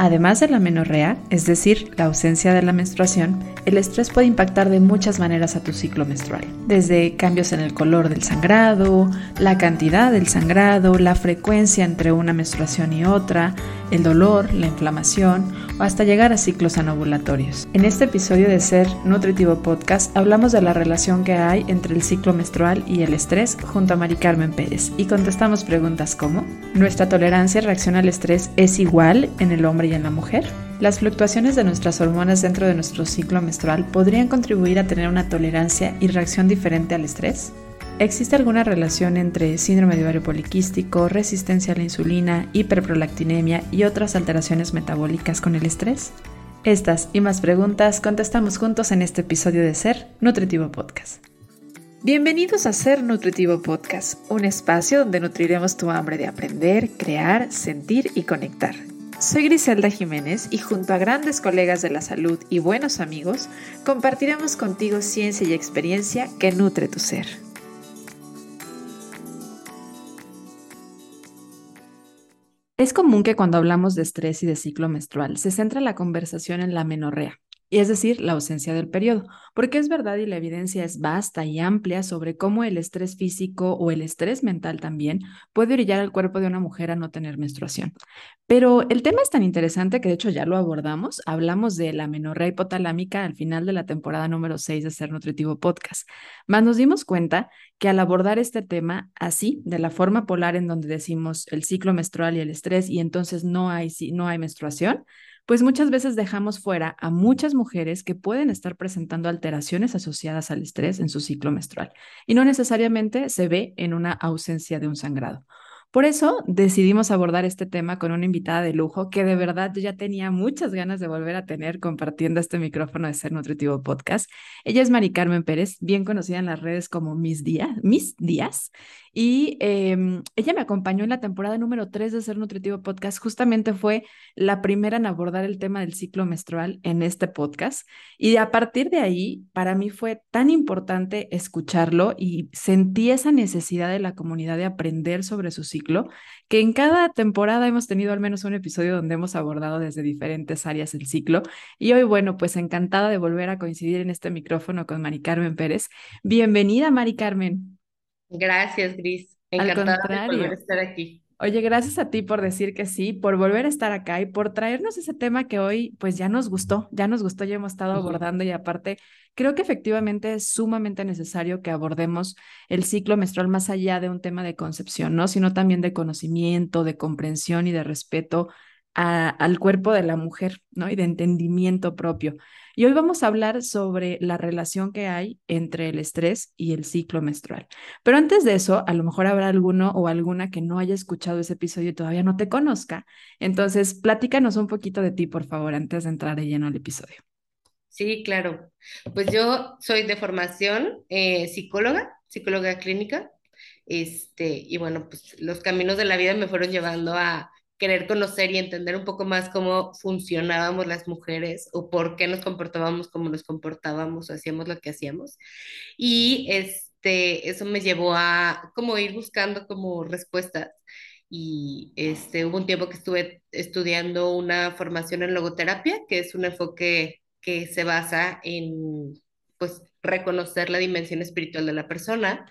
Además de la menorrea, es decir, la ausencia de la menstruación, el estrés puede impactar de muchas maneras a tu ciclo menstrual, desde cambios en el color del sangrado, la cantidad del sangrado, la frecuencia entre una menstruación y otra, el dolor, la inflamación o hasta llegar a ciclos anovulatorios. En este episodio de Ser Nutritivo Podcast hablamos de la relación que hay entre el ciclo menstrual y el estrés junto a Mari Carmen Pérez y contestamos preguntas como ¿Nuestra tolerancia y reacción al estrés es igual en el hombre y en la mujer? Las fluctuaciones de nuestras hormonas dentro de nuestro ciclo menstrual podrían contribuir a tener una tolerancia y reacción diferente al estrés. ¿Existe alguna relación entre síndrome de ovario poliquístico, resistencia a la insulina, hiperprolactinemia y otras alteraciones metabólicas con el estrés? Estas y más preguntas contestamos juntos en este episodio de Ser Nutritivo Podcast. Bienvenidos a Ser Nutritivo Podcast, un espacio donde nutriremos tu hambre de aprender, crear, sentir y conectar. Soy Griselda Jiménez y junto a grandes colegas de la salud y buenos amigos, compartiremos contigo ciencia y experiencia que nutre tu ser. Es común que cuando hablamos de estrés y de ciclo menstrual se centra la conversación en la menorrea, y es decir, la ausencia del periodo, porque es verdad y la evidencia es vasta y amplia sobre cómo el estrés físico o el estrés mental también puede brillar al cuerpo de una mujer a no tener menstruación. Pero el tema es tan interesante que de hecho ya lo abordamos, hablamos de la menorrea hipotalámica al final de la temporada número 6 de Ser Nutritivo Podcast, más nos dimos cuenta que al abordar este tema así, de la forma polar en donde decimos el ciclo menstrual y el estrés y entonces no hay, no hay menstruación, pues muchas veces dejamos fuera a muchas mujeres que pueden estar presentando alteraciones asociadas al estrés en su ciclo menstrual y no necesariamente se ve en una ausencia de un sangrado. Por eso decidimos abordar este tema con una invitada de lujo que de verdad ya tenía muchas ganas de volver a tener compartiendo este micrófono de Ser Nutritivo Podcast. Ella es Mari Carmen Pérez, bien conocida en las redes como Miss Díaz, Miss Díaz, y em, ella me acompañó en la temporada número 3 de Ser Nutritivo Podcast. Justamente fue la primera en abordar el tema del ciclo menstrual en este podcast. Y a partir de ahí, para mí fue tan importante escucharlo y sentí esa necesidad de la comunidad de aprender sobre su ciclo, que en cada temporada hemos tenido al menos un episodio donde hemos abordado desde diferentes áreas el ciclo. Y hoy, bueno, pues encantada de volver a coincidir en este micrófono con Mari Carmen Pérez. Bienvenida, Mari Carmen. Gracias, Gris. Encantada de volver a estar aquí. Oye, gracias a ti por decir que sí, por volver a estar acá y por traernos ese tema que hoy pues ya nos gustó, ya nos gustó, ya hemos estado abordando y aparte creo que efectivamente es sumamente necesario que abordemos el ciclo menstrual más allá de un tema de concepción, ¿no? Sino también de conocimiento, de comprensión y de respeto al cuerpo de la mujer, ¿no? Y de entendimiento propio. Y hoy vamos a hablar sobre la relación que hay entre el estrés y el ciclo menstrual. Pero antes de eso, a lo mejor habrá alguno o alguna que no haya escuchado ese episodio y todavía no te conozca. Entonces, platícanos un poquito de ti, por favor, antes de entrar de lleno al episodio. Sí, claro. Pues yo soy de formación eh, psicóloga, psicóloga clínica. Este, y bueno, pues los caminos de la vida me fueron llevando a querer conocer y entender un poco más cómo funcionábamos las mujeres o por qué nos comportábamos como nos comportábamos o hacíamos lo que hacíamos. Y este, eso me llevó a como ir buscando como respuestas. Y este, hubo un tiempo que estuve estudiando una formación en logoterapia, que es un enfoque que se basa en pues reconocer la dimensión espiritual de la persona.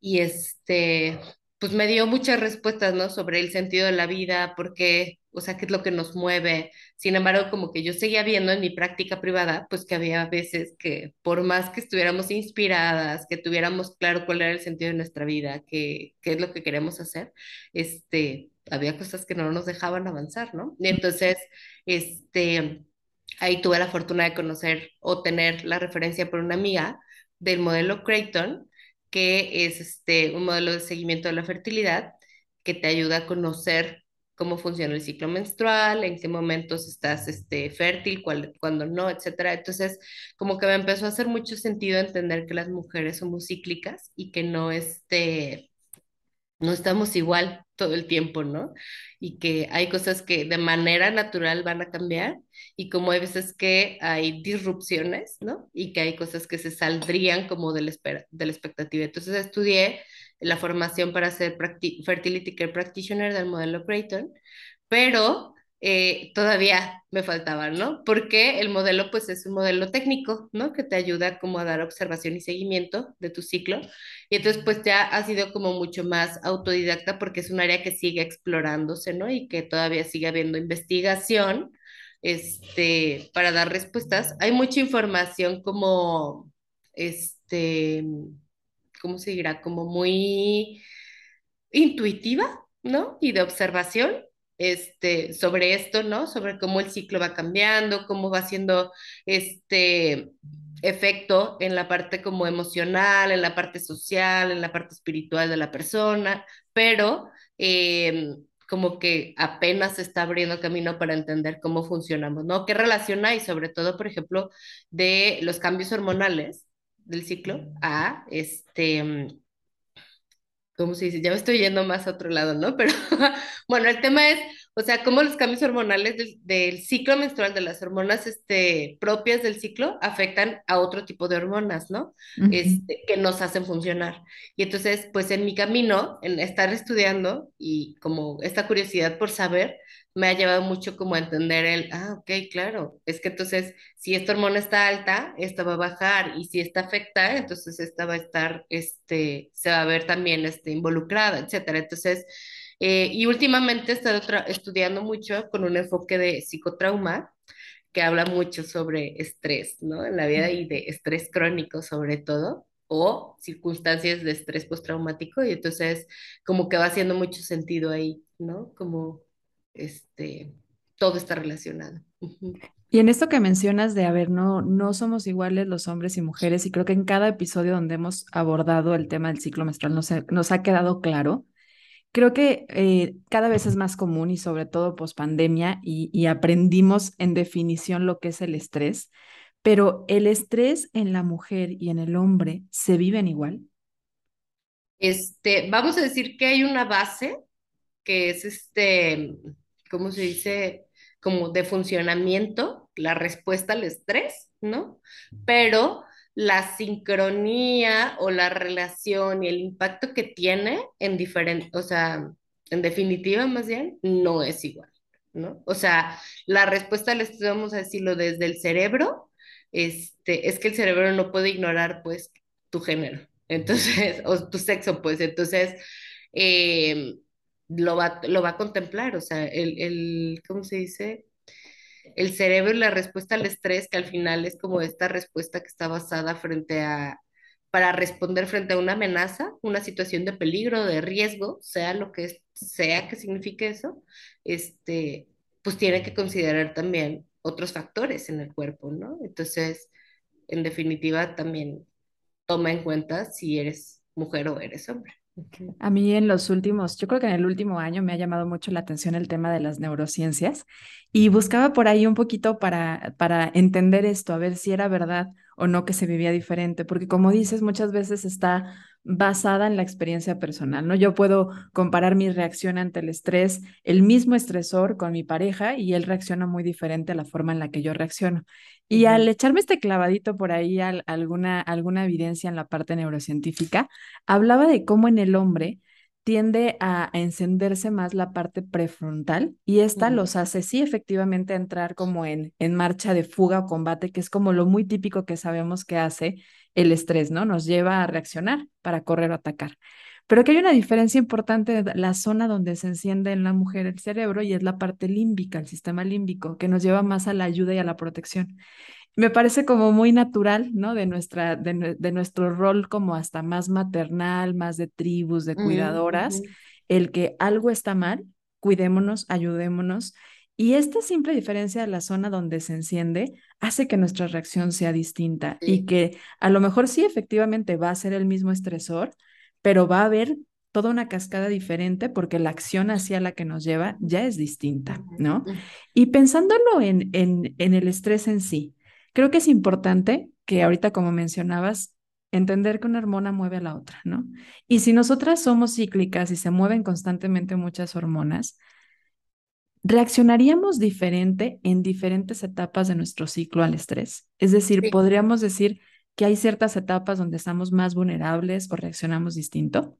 Y este, pues me dio muchas respuestas, ¿no? Sobre el sentido de la vida, por qué, o sea, qué es lo que nos mueve. Sin embargo, como que yo seguía viendo en mi práctica privada, pues que había veces que por más que estuviéramos inspiradas, que tuviéramos claro cuál era el sentido de nuestra vida, qué, qué es lo que queremos hacer, este, había cosas que no nos dejaban avanzar, ¿no? Y entonces, este, ahí tuve la fortuna de conocer o tener la referencia por una amiga del modelo Creighton, que es este, un modelo de seguimiento de la fertilidad que te ayuda a conocer cómo funciona el ciclo menstrual, en qué momentos estás este, fértil, cuál, cuándo no, etcétera. Entonces, como que me empezó a hacer mucho sentido entender que las mujeres somos cíclicas y que no, este, no estamos igual todo el tiempo, ¿no? Y que hay cosas que de manera natural van a cambiar y como hay veces que hay disrupciones, ¿no? Y que hay cosas que se saldrían como de la, de la expectativa. Entonces estudié la formación para ser Fertility Care Practitioner del modelo Creighton, pero eh, todavía me faltaban, ¿no? Porque el modelo pues es un modelo técnico, ¿no? Que te ayuda como a dar observación y seguimiento de tu ciclo. Y entonces pues ya ha sido como mucho más autodidacta porque es un área que sigue explorándose, ¿no? Y que todavía sigue habiendo investigación, este, para dar respuestas. Hay mucha información como, este, ¿cómo se dirá? Como muy intuitiva, ¿no? Y de observación este, sobre esto, ¿no? Sobre cómo el ciclo va cambiando, cómo va haciendo este efecto en la parte como emocional, en la parte social, en la parte espiritual de la persona, pero eh, como que apenas se está abriendo camino para entender cómo funcionamos, ¿no? ¿Qué relación hay, sobre todo, por ejemplo, de los cambios hormonales del ciclo a este ¿cómo se dice? Ya me estoy yendo más a otro lado, ¿no? Pero bueno, el tema es, o sea, cómo los cambios hormonales del, ciclo menstrual, de las hormonas este, propias del ciclo, afectan a otro tipo de hormonas, ¿no? Este, que nos hacen funcionar. Y entonces, pues en mi camino, en estar estudiando y como esta curiosidad por saber, me ha llevado mucho como a entender el, ah, ok, claro, es que entonces si esta hormona está alta, esta va a bajar y si esta afecta, entonces esta va a estar, este, se va a ver también este, involucrada, etcétera. Entonces, eh, y últimamente he estado estudiando mucho con un enfoque de psicotrauma que habla mucho sobre estrés, ¿no? En la vida y de estrés crónico sobre todo o circunstancias de estrés postraumático y entonces como que va haciendo mucho sentido ahí, ¿no? Como este, todo está relacionado. Y en esto que mencionas de, a ver, no, no somos iguales los hombres y mujeres, y creo que en cada episodio donde hemos abordado el tema del ciclo menstrual nos, nos ha quedado claro. Creo que eh, cada vez es más común y sobre todo post pandemia y, y aprendimos en definición lo que es el estrés, pero el estrés en la mujer y en el hombre se viven igual. Este, vamos a decir que hay una base que es este, ¿cómo se dice? Como de funcionamiento, la respuesta al estrés, ¿no? Pero la sincronía o la relación y el impacto que tiene en diferente, o sea, en definitiva más bien, no es igual, ¿no? O sea, la respuesta al estrés, vamos a decirlo desde el cerebro, este, es que el cerebro no puede ignorar, pues, tu género, entonces, o tu sexo, pues, entonces, eh, lo va, lo va a contemplar, o sea, el, el, ¿cómo se dice? El cerebro y la respuesta al estrés, que al final es como esta respuesta que está basada frente a, para responder frente a una amenaza, una situación de peligro, de riesgo, sea lo que sea que signifique eso, este, pues tiene que considerar también otros factores en el cuerpo, ¿no? Entonces, en definitiva, también toma en cuenta si eres mujer o eres hombre. A mí en los últimos, yo creo que en el último año me ha llamado mucho la atención el tema de las neurociencias y buscaba por ahí un poquito para, para entender esto, a ver si era verdad o no que se vivía diferente, porque como dices, muchas veces está basada en la experiencia personal, ¿no? Yo puedo comparar mi reacción ante el estrés, el mismo estresor con mi pareja y él reacciona muy diferente a la forma en la que yo reacciono. Y al echarme este clavadito por ahí alguna, alguna evidencia en la parte neurocientífica, hablaba de cómo en el hombre tiende a, encenderse más la parte prefrontal y esta los hace, sí, efectivamente, entrar como en, en marcha de fuga o combate, que es como lo muy típico que sabemos que hace el estrés, ¿no? Nos lleva a reaccionar para correr o atacar. Pero que hay una diferencia importante de la zona donde se enciende en la mujer el cerebro y es la parte límbica, el sistema límbico, que nos lleva más a la ayuda y a la protección. Me parece como muy natural, ¿no? De, nuestra, de, nuestro rol como hasta más maternal, más de tribus, de cuidadoras, el que algo está mal, cuidémonos, ayudémonos. Y esta simple diferencia de la zona donde se enciende hace que nuestra reacción sea distinta y que a lo mejor sí efectivamente va a ser el mismo estresor, pero va a haber toda una cascada diferente porque la acción hacia la que nos lleva ya es distinta, ¿no? Y pensándolo en, en, en el estrés en sí, creo que es importante que ahorita, como mencionabas, entender que una hormona mueve a la otra, ¿no? Y si nosotras somos cíclicas y se mueven constantemente muchas hormonas, reaccionaríamos diferente en diferentes etapas de nuestro ciclo al estrés. Es decir, podríamos decir que hay ciertas etapas donde estamos más vulnerables o reaccionamos distinto?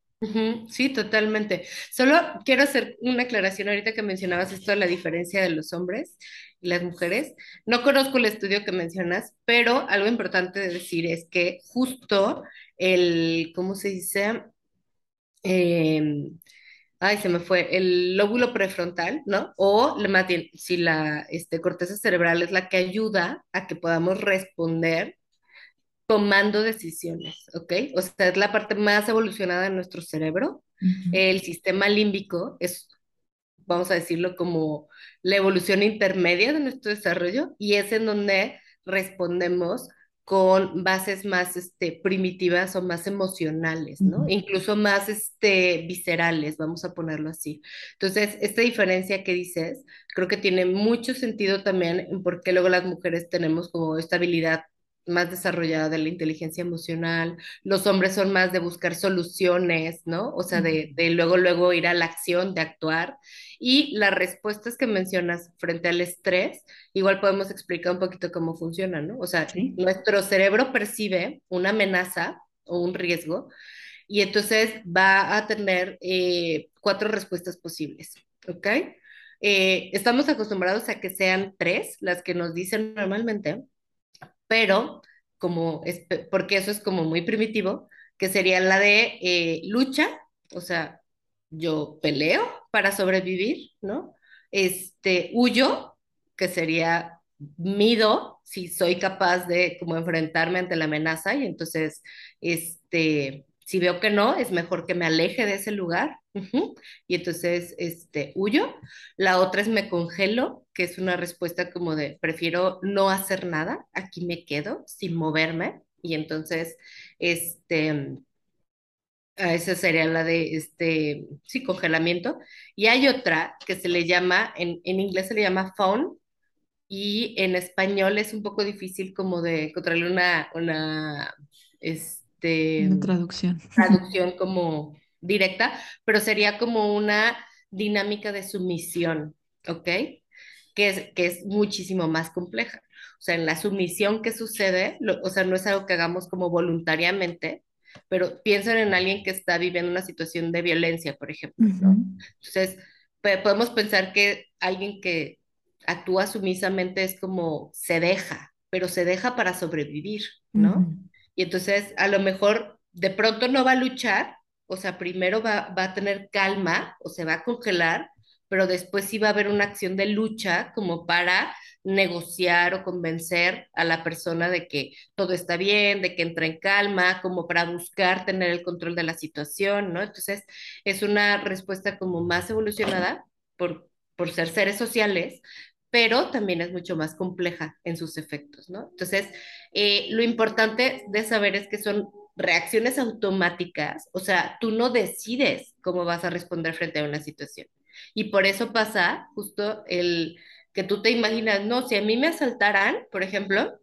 Sí, totalmente. Solo quiero hacer una aclaración ahorita que mencionabas esto de la diferencia de los hombres y las mujeres. No conozco el estudio que mencionas, pero algo importante de decir es que justo el, ¿cómo se dice? Em, ay, se me fue, el lóbulo prefrontal, ¿no? O más bien, si la este, corteza cerebral es la que ayuda a que podamos responder tomando decisiones, ¿ok? O sea, es la parte más evolucionada de nuestro cerebro. Ujú, El sistema límbico es, vamos a decirlo, como la evolución intermedia de nuestro desarrollo y es en donde respondemos con bases más este, primitivas o más emocionales, ¿no? Incluso más este, viscerales, vamos a ponerlo así. Entonces, esta diferencia que dices, creo que tiene mucho sentido también en por qué luego las mujeres tenemos como esta habilidad más desarrollada de la inteligencia emocional, los hombres son más de buscar soluciones, ¿no? O sea, de, de luego, luego ir a la acción, de actuar. Y las respuestas que mencionas frente al estrés, igual podemos explicar un poquito cómo funciona, ¿no? O sea, Sí, nuestro cerebro percibe una amenaza o un riesgo y entonces va a tener eh, cuatro respuestas posibles, ¿ok? Eh, estamos acostumbrados a que sean tres las que nos dicen normalmente, pero como, es, porque eso es como muy primitivo, que sería la de eh, lucha, o sea, yo peleo para sobrevivir, ¿no? Este, huyo, que sería mido, si soy capaz de como enfrentarme ante la amenaza y entonces, este, si veo que no, es mejor que me aleje de ese lugar. Y entonces, este, huyo. La otra es me congelo, que es una respuesta como de prefiero no hacer nada, aquí me quedo sin moverme. Y entonces, este, esa sería la de este, sí, congelamiento. Y hay otra que se le llama, en, en inglés se le llama fawn, y en español es un poco difícil como de encontrarle una, una, este, una traducción. traducción como directa, pero sería como una dinámica de sumisión, ¿ok? Que es, que es muchísimo más compleja. O sea, en la sumisión que sucede, lo- o sea, no es algo que hagamos como voluntariamente, pero piensen en alguien que está viviendo una situación de violencia, por ejemplo, ¿no? Entonces, podemos pensar que alguien que actúa sumisamente es como se deja, pero se deja para sobrevivir, ¿no? Y entonces a lo mejor de pronto no va a luchar, o sea, primero va, va a tener calma o se va a congelar, pero después va a haber una acción de lucha como para negociar o convencer a la persona de que todo está bien, de que entra en calma, como para buscar tener el control de la situación, ¿no? Entonces es una respuesta como más evolucionada por, por ser seres sociales, pero también es mucho más compleja en sus efectos, ¿no? Entonces, eh, lo importante de saber es que son reacciones automáticas, o sea, tú no decides cómo vas a responder frente a una situación. Y por eso pasa justo el que tú te imaginas, no, si a mí me asaltaran, por ejemplo,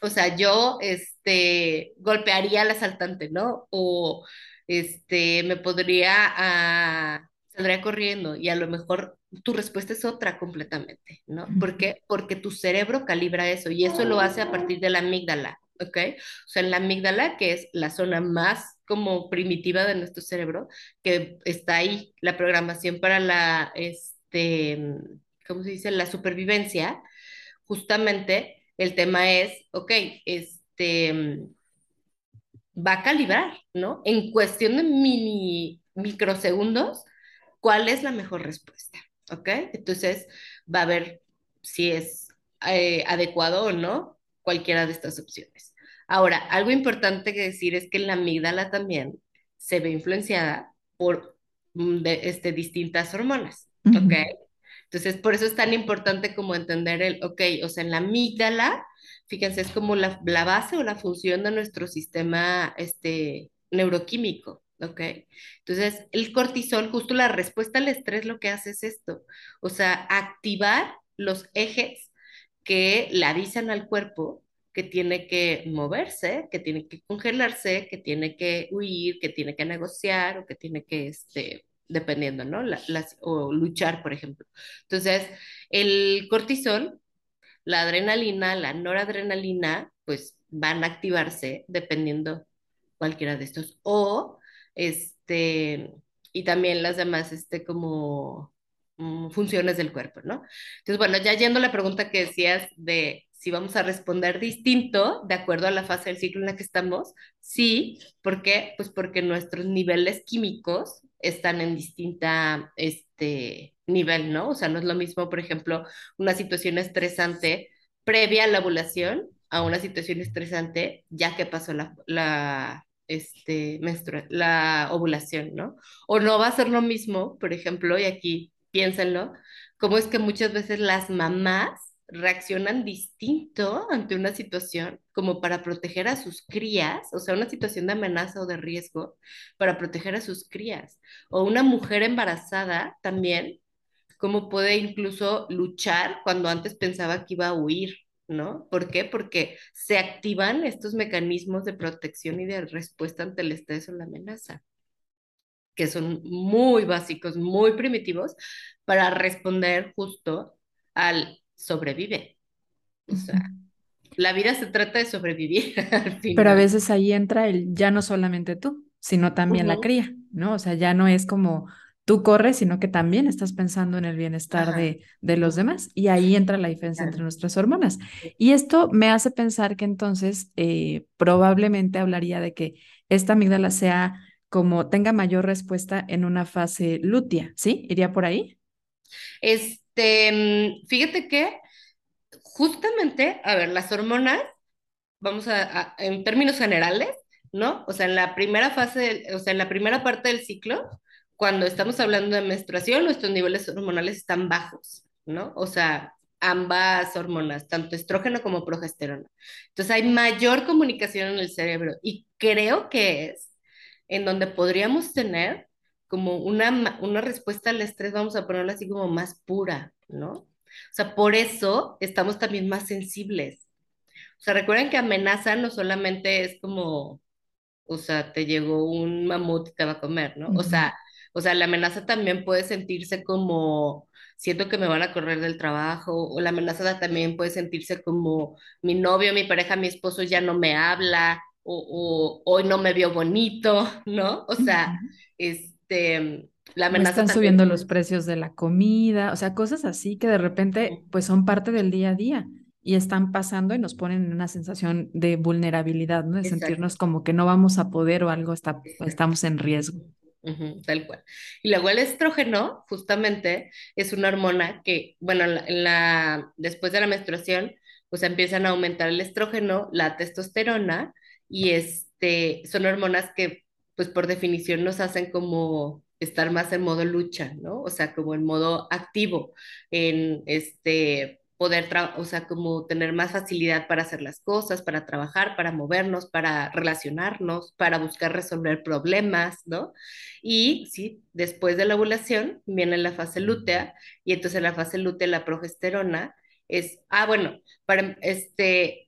o sea, yo este, golpearía al asaltante, ¿no? O este, me podría, ah, saldría corriendo y a lo mejor tu respuesta es otra completamente, ¿no? ¿Por qué? Porque tu cerebro calibra eso y eso lo hace a partir de la amígdala, ¿ok? O sea, en la amígdala, que es la zona más como primitiva de nuestro cerebro, que está ahí la programación para la, este, ¿cómo se dice? La supervivencia justamente el tema es, ok, este, va a calibrar, ¿no? En cuestión de mini, microsegundos, ¿cuál es la mejor respuesta? ¿Ok? Entonces va a ver si es eh, adecuado o no cualquiera de estas opciones. Ahora, algo importante que decir es que la amígdala también se ve influenciada por mm, de, este, distintas hormonas, ¿ok? ujú, Entonces, por eso es tan importante como entender el, ok, o sea, en la amígdala, fíjense, es como la, la base o la función de nuestro sistema este, neuroquímico, ¿ok? Entonces, el cortisol, justo la respuesta al estrés lo que hace es esto, o sea, activar los ejes que le avisan al cuerpo que tiene que moverse, que tiene que congelarse, que tiene que huir, que tiene que negociar o que tiene que, este, dependiendo, ¿no? La- o luchar, por ejemplo. Entonces, el cortisol, la adrenalina, la noradrenalina, pues van a activarse dependiendo cualquiera de estos. O este, y también las demás, este, como mm, funciones del cuerpo, ¿no? Entonces, bueno, ya yendo a la pregunta que decías de si vamos a responder distinto de acuerdo a la fase del ciclo en la que estamos, sí, ¿por qué? Pues porque nuestros niveles químicos están en distinta, este, nivel, ¿no? O sea, no es lo mismo, por ejemplo, una situación estresante previa a la ovulación a una situación estresante ya que pasó la, la, este, la ovulación, ¿no? O no va a ser lo mismo, por ejemplo, y aquí piénsenlo, como es que muchas veces las mamás reaccionan distinto ante una situación como para proteger a sus crías, o sea, una situación de amenaza o de riesgo para proteger a sus crías. O una mujer embarazada también, como puede incluso luchar cuando antes pensaba que iba a huir, ¿no? ¿Por qué? Porque se activan estos mecanismos de protección y de respuesta ante el estrés o la amenaza, que son muy básicos, muy primitivos, para responder justo al sobrevive. O sea, la vida se trata de sobrevivir al final. Pero a veces ahí entra el ya no solamente tú, sino también la cría, ¿no? O sea, ya no es como tú corres, sino que también estás pensando en el bienestar de, de, los demás. Y ahí entra la diferencia entre nuestras hormonas. Y esto me hace pensar que entonces eh, probablemente hablaría de que esta amígdala sea como tenga mayor respuesta en una fase lútea, ¿sí? ¿Iría por ahí? Este, mm, fíjate que justamente, a ver, las hormonas, vamos a, en términos generales, ¿no? O sea, en la primera fase, o sea, en la primera parte del ciclo, cuando estamos hablando de menstruación, nuestros niveles hormonales están bajos, ¿no? O sea, ambas hormonas, tanto estrógeno como progesterona. Entonces hay mayor comunicación en el cerebro y creo que es en donde podríamos tener como una, una respuesta al estrés, vamos a ponerla así como más pura, ¿no? O sea, por eso estamos también más sensibles. O sea, recuerden que amenaza no solamente es como, o sea, te llegó un mamut y te va a comer, ¿no? O sea, o sea, la amenaza también puede sentirse como, siento que me van a correr del trabajo, o la amenaza también puede sentirse como, mi novio, mi pareja, mi esposo ya no me habla, o, hoy no me vio bonito, ¿no? O sea, este, la amenaza... están subiendo los precios de la comida, o sea, cosas así que de repente, pues son parte del día a día y están pasando y nos ponen en una sensación de vulnerabilidad, ¿no? De sentirnos como que no vamos a poder o algo está, estamos en riesgo tal cual. Y luego el estrógeno, justamente, es una hormona que, bueno, en la, después de la menstruación, pues empiezan a aumentar el estrógeno, la testosterona, y este, son hormonas que, pues por definición, nos hacen como estar más en modo lucha, ¿no? O sea, como en modo activo, en este, poder, o sea, como tener más facilidad para hacer las cosas, para trabajar, para movernos, para relacionarnos, para buscar resolver problemas, ¿no? Y sí, después de la ovulación viene la fase lútea y entonces la fase lútea la progesterona es, ah, bueno, para este,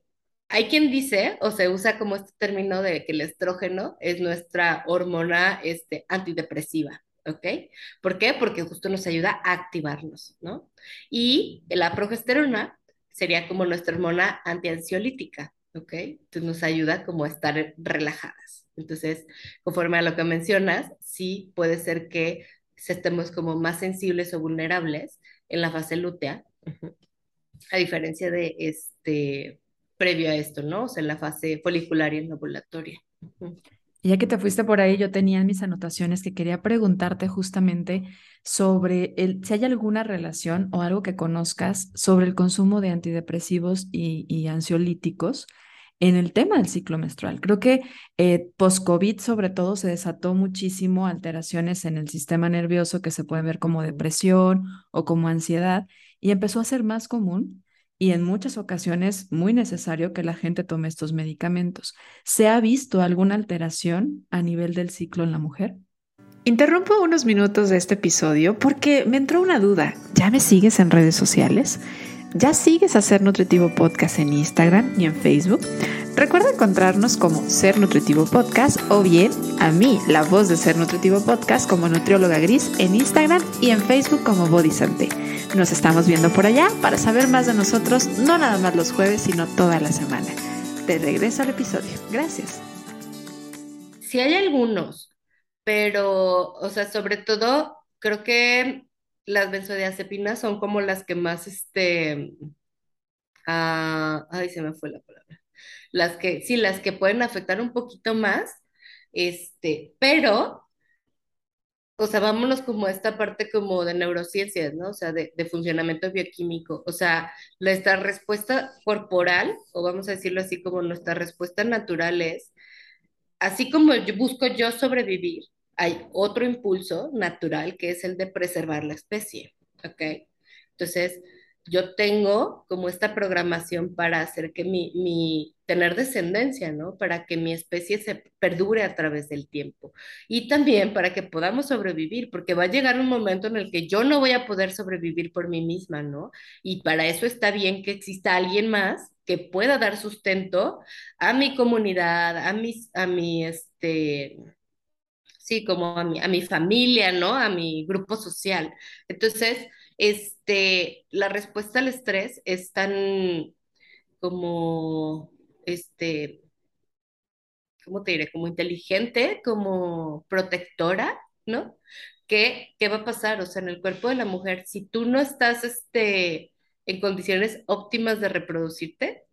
hay quien dice o se usa como este término de que el estrógeno es nuestra hormona este, antidepresiva, ¿ok? ¿Por qué? Porque justo nos ayuda a activarnos, ¿no? Y la progesterona sería como nuestra hormona antiansiolítica, ¿ok? Entonces nos ayuda como a estar relajadas. Entonces, conforme a lo que mencionas, sí puede ser que estemos como más sensibles o vulnerables en la fase lútea, a diferencia de este previo a esto, ¿no? O sea, en la fase folicular y en la ovulatoria. Ya que te fuiste por ahí, yo tenía en mis anotaciones que quería preguntarte justamente sobre el, si hay alguna relación o algo que conozcas sobre el consumo de antidepresivos y, ansiolíticos en el tema del ciclo menstrual. Creo que eh, post-COVID sobre todo se desató muchísimo alteraciones en el sistema nervioso que se pueden ver como depresión o como ansiedad y empezó a ser más común y en muchas ocasiones muy necesario que la gente tome estos medicamentos. ¿Se ha visto alguna alteración a nivel del ciclo en la mujer? Interrumpo unos minutos de este episodio porque me entró una duda. ¿Ya me sigues en redes sociales? ¿Ya sigues a Ser Nutritivo Podcast en Instagram y en Facebook? Recuerda encontrarnos como Ser Nutritivo Podcast o bien a mí, la voz de Ser Nutritivo Podcast, como Nutrióloga Gris en Instagram y en Facebook como Body Santé. Nos estamos viendo por allá para saber más de nosotros, no nada más los jueves, sino toda la semana. Te regreso al episodio. Gracias. Si hay algunos pero, o sea, sobre todo, creo que las benzodiazepinas son como las que más, este, ah, ay, se me fue la palabra. Las que, sí, las que pueden afectar un poquito más, este, pero o sea, vámonos como a esta parte como de neurociencias, ¿no? O sea, de, de funcionamiento bioquímico. O sea, nuestra respuesta corporal, o vamos a decirlo así como nuestra respuesta natural es, así como yo busco yo sobrevivir, hay otro impulso natural que es el de preservar la especie, ¿ok? Entonces, yo tengo como esta programación para hacer que mi, mi, tener descendencia, ¿no? Para que mi especie se perdure a través del tiempo. Y también para que podamos sobrevivir, porque va a llegar un momento en el que yo no voy a poder sobrevivir por mí misma, ¿no? Y para eso está bien que exista alguien más que pueda dar sustento a mi comunidad, a mis, a mi, este, sí, como a mi, a mi familia, ¿no? A mi grupo social. Entonces, este, la respuesta al estrés es tan como, este, ¿cómo te diré? Como inteligente, como protectora, ¿no? ¿Qué, qué va a pasar? O sea, en el cuerpo de la mujer, si tú no estás, este, en condiciones óptimas de reproducirte,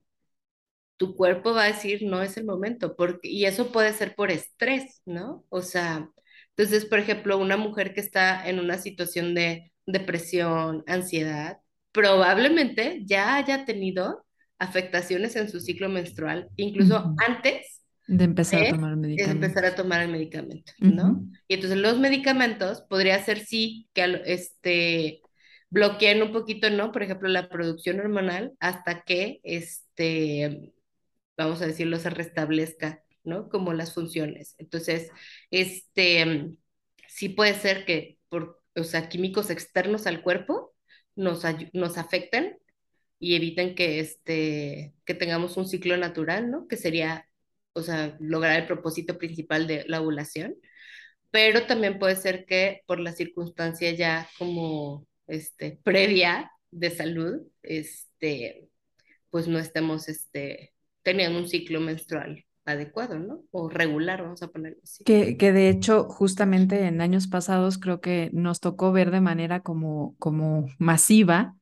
tu cuerpo va a decir no es el momento, porque, y eso puede ser por estrés, ¿no? O sea, entonces, por ejemplo, una mujer que está en una situación de depresión, ansiedad, probablemente ya haya tenido afectaciones en su ciclo menstrual, incluso antes De empezar a de tomar empezar a medicamentos. tomar el medicamento, ¿no? Y entonces los medicamentos podría ser sí que este bloqueen un poquito, ¿no? Por ejemplo, la producción hormonal hasta que este vamos a decirlo, se restablezca, ¿no? Como las funciones. Entonces, este, sí puede ser que por, o sea, químicos externos al cuerpo nos, nos afecten y eviten que, este, que tengamos un ciclo natural, ¿no? Que sería, o sea, lograr el propósito principal de la ovulación. Pero también puede ser que por la circunstancia ya como, este, previa de salud, este, pues no estemos este, teniendo un ciclo menstrual adecuado, ¿no? O regular, vamos a ponerlo así. Que, que de hecho, justamente en años pasados creo que nos tocó ver de manera como, como masiva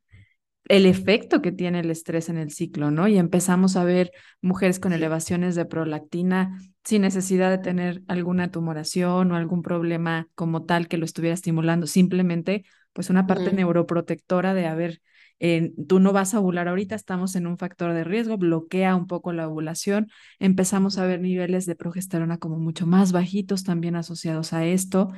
el efecto que tiene el estrés en el ciclo, ¿no? Y empezamos a ver mujeres con elevaciones de prolactina sin necesidad de tener alguna tumoración o algún problema como tal que lo estuviera estimulando, simplemente pues una parte neuroprotectora de, a ver, tú no vas a ovular ahorita, estamos en un factor de riesgo, bloquea un poco la ovulación, empezamos a ver niveles de progesterona como mucho más bajitos también asociados a esto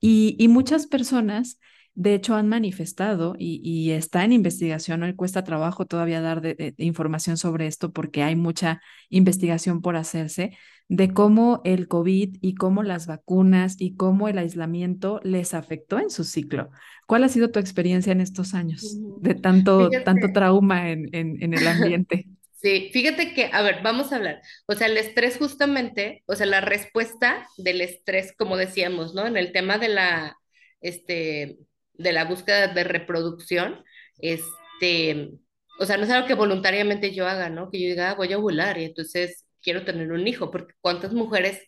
y, muchas personas de hecho, han manifestado y, está en investigación, hoy cuesta trabajo todavía dar información sobre esto porque hay mucha investigación por hacerse, de cómo el COVID y cómo las vacunas y cómo el aislamiento les afectó en su ciclo. ¿Cuál ha sido tu experiencia en estos años de tanto, tanto trauma en, en, en el ambiente? sí, fíjate que, a ver, vamos a hablar. O sea, el estrés justamente, o sea, la respuesta del estrés, como decíamos, ¿no? En el tema de la, este, de la búsqueda de reproducción, este, o sea, no es algo que voluntariamente yo haga, ¿no? Que yo diga, "Ah, voy a ovular y entonces quiero tener un hijo, porque cuántas mujeres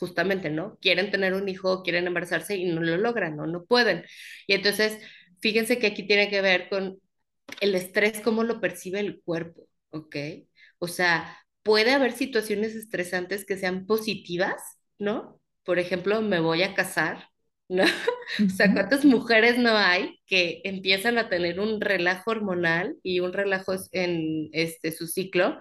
justamente, ¿no? Quieren tener un hijo, quieren embarazarse y no lo logran, ¿no? No pueden. Y entonces, fíjense que aquí tiene que ver con el estrés, cómo lo percibe el cuerpo, ¿ok? O sea, puede haber situaciones estresantes que sean positivas, ¿no? Por ejemplo, me voy a casar, ¿no? O sea, ¿cuántas mujeres no hay que empiezan a tener un relajo hormonal y un relajo en este, su ciclo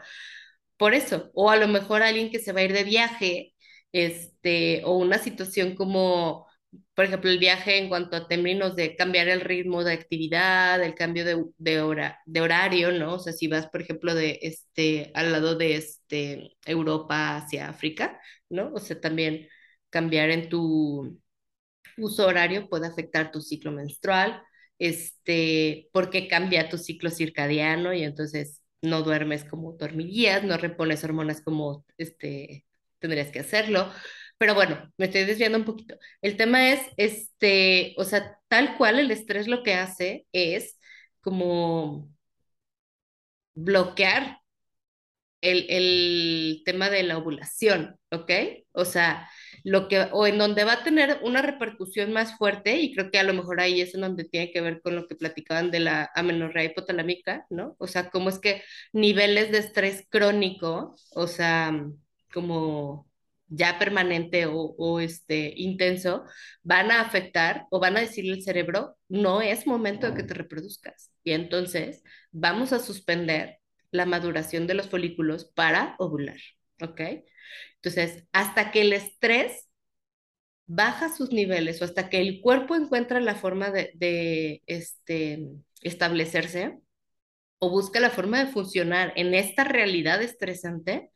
por eso, o a lo mejor alguien que se va a ir de viaje, este, o una situación como, por ejemplo, el viaje en cuanto a términos de cambiar el ritmo de actividad, el cambio de, de hora, de horario, ¿no? O sea, si vas, por ejemplo, de este, al lado de este, Europa hacia África, ¿no? O sea, también cambiar en tu uso horario puede afectar tu ciclo menstrual, este, porque cambia tu ciclo circadiano y entonces no duermes como dormirías, no repones hormonas como este, tendrías que hacerlo. Pero bueno, me estoy desviando un poquito. El tema es, este, o sea, tal cual el estrés lo que hace es como bloquear el, el tema de la ovulación, ¿ok? O sea, lo que, o en donde va a tener una repercusión más fuerte, y creo que a lo mejor ahí es en donde tiene que ver con lo que platicaban de la amenorrea hipotalámica, ¿no? O sea, cómo es que niveles de estrés crónico, o sea, como ya permanente o, o, este intenso, van a afectar o van a decirle al cerebro, no es momento de que te reproduzcas. Y entonces vamos a suspender la maduración de los folículos para ovular, ¿ok? Entonces, hasta que el estrés baja sus niveles o hasta que el cuerpo encuentra la forma de, de este, establecerse o busca la forma de funcionar en esta realidad estresante,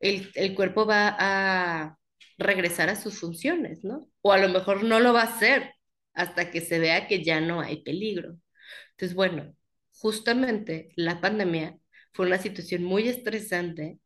el, el, cuerpo va a regresar a sus funciones, ¿no? O a lo mejor no lo va a hacer hasta que se vea que ya no hay peligro. Entonces, bueno, justamente la pandemia fue una situación muy estresante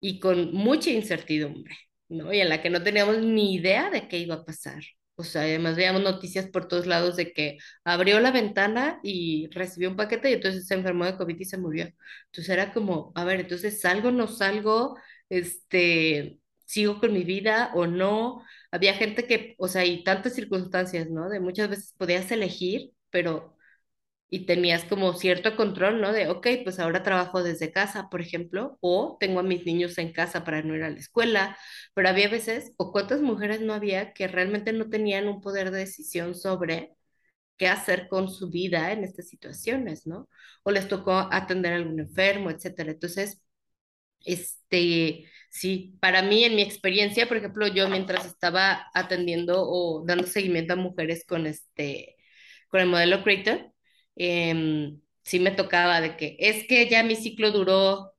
y con mucha incertidumbre, ¿no? Y en la que no teníamos ni idea de qué iba a pasar. O sea, además veíamos noticias por todos lados de que abrió la ventana y recibió un paquete y entonces se enfermó de COVID y se murió. Entonces era como, a ver, entonces salgo, no salgo, este, sigo con mi vida o no. Había gente que, o sea, y tantas circunstancias, ¿no? De muchas veces podías elegir, pero y tenías como cierto control, ¿no? De, ok, pues ahora trabajo desde casa, por ejemplo, o tengo a mis niños en casa para no ir a la escuela, pero había veces, o cuántas mujeres no había que realmente no tenían un poder de decisión sobre qué hacer con su vida en estas situaciones, ¿no? O les tocó atender a algún enfermo, etcétera. Entonces, este, sí, para mí, en mi experiencia, por ejemplo, yo mientras estaba atendiendo o dando seguimiento a mujeres con este, con el modelo Creighton, eh, sí me tocaba de que es que ya mi ciclo duró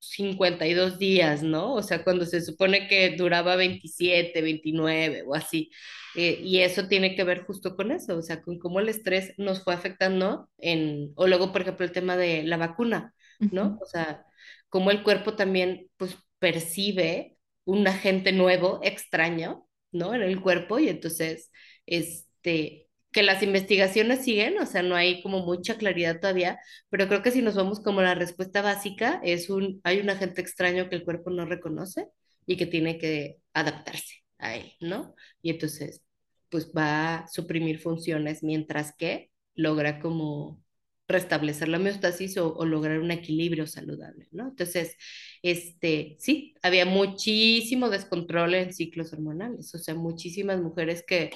52 días, ¿no? O sea, cuando se supone que duraba 27, 29 o así. Eh, y eso tiene que ver justo con eso, o sea, con cómo el estrés nos fue afectando en, o luego, por ejemplo, el tema de la vacuna, ¿no? O sea, cómo el cuerpo también, pues, percibe un agente nuevo, extraño, ¿no? En el cuerpo y entonces, este, que las investigaciones siguen, o sea, no hay como mucha claridad todavía, pero creo que si nos vamos como la respuesta básica, es un, hay un agente extraño que el cuerpo no reconoce y que tiene que adaptarse a él, ¿no? Y entonces, pues va a suprimir funciones mientras que logra como restablecer la homeostasis o, lograr un equilibrio saludable, ¿no? Entonces, este, sí, había muchísimo descontrol en ciclos hormonales, o sea, muchísimas mujeres que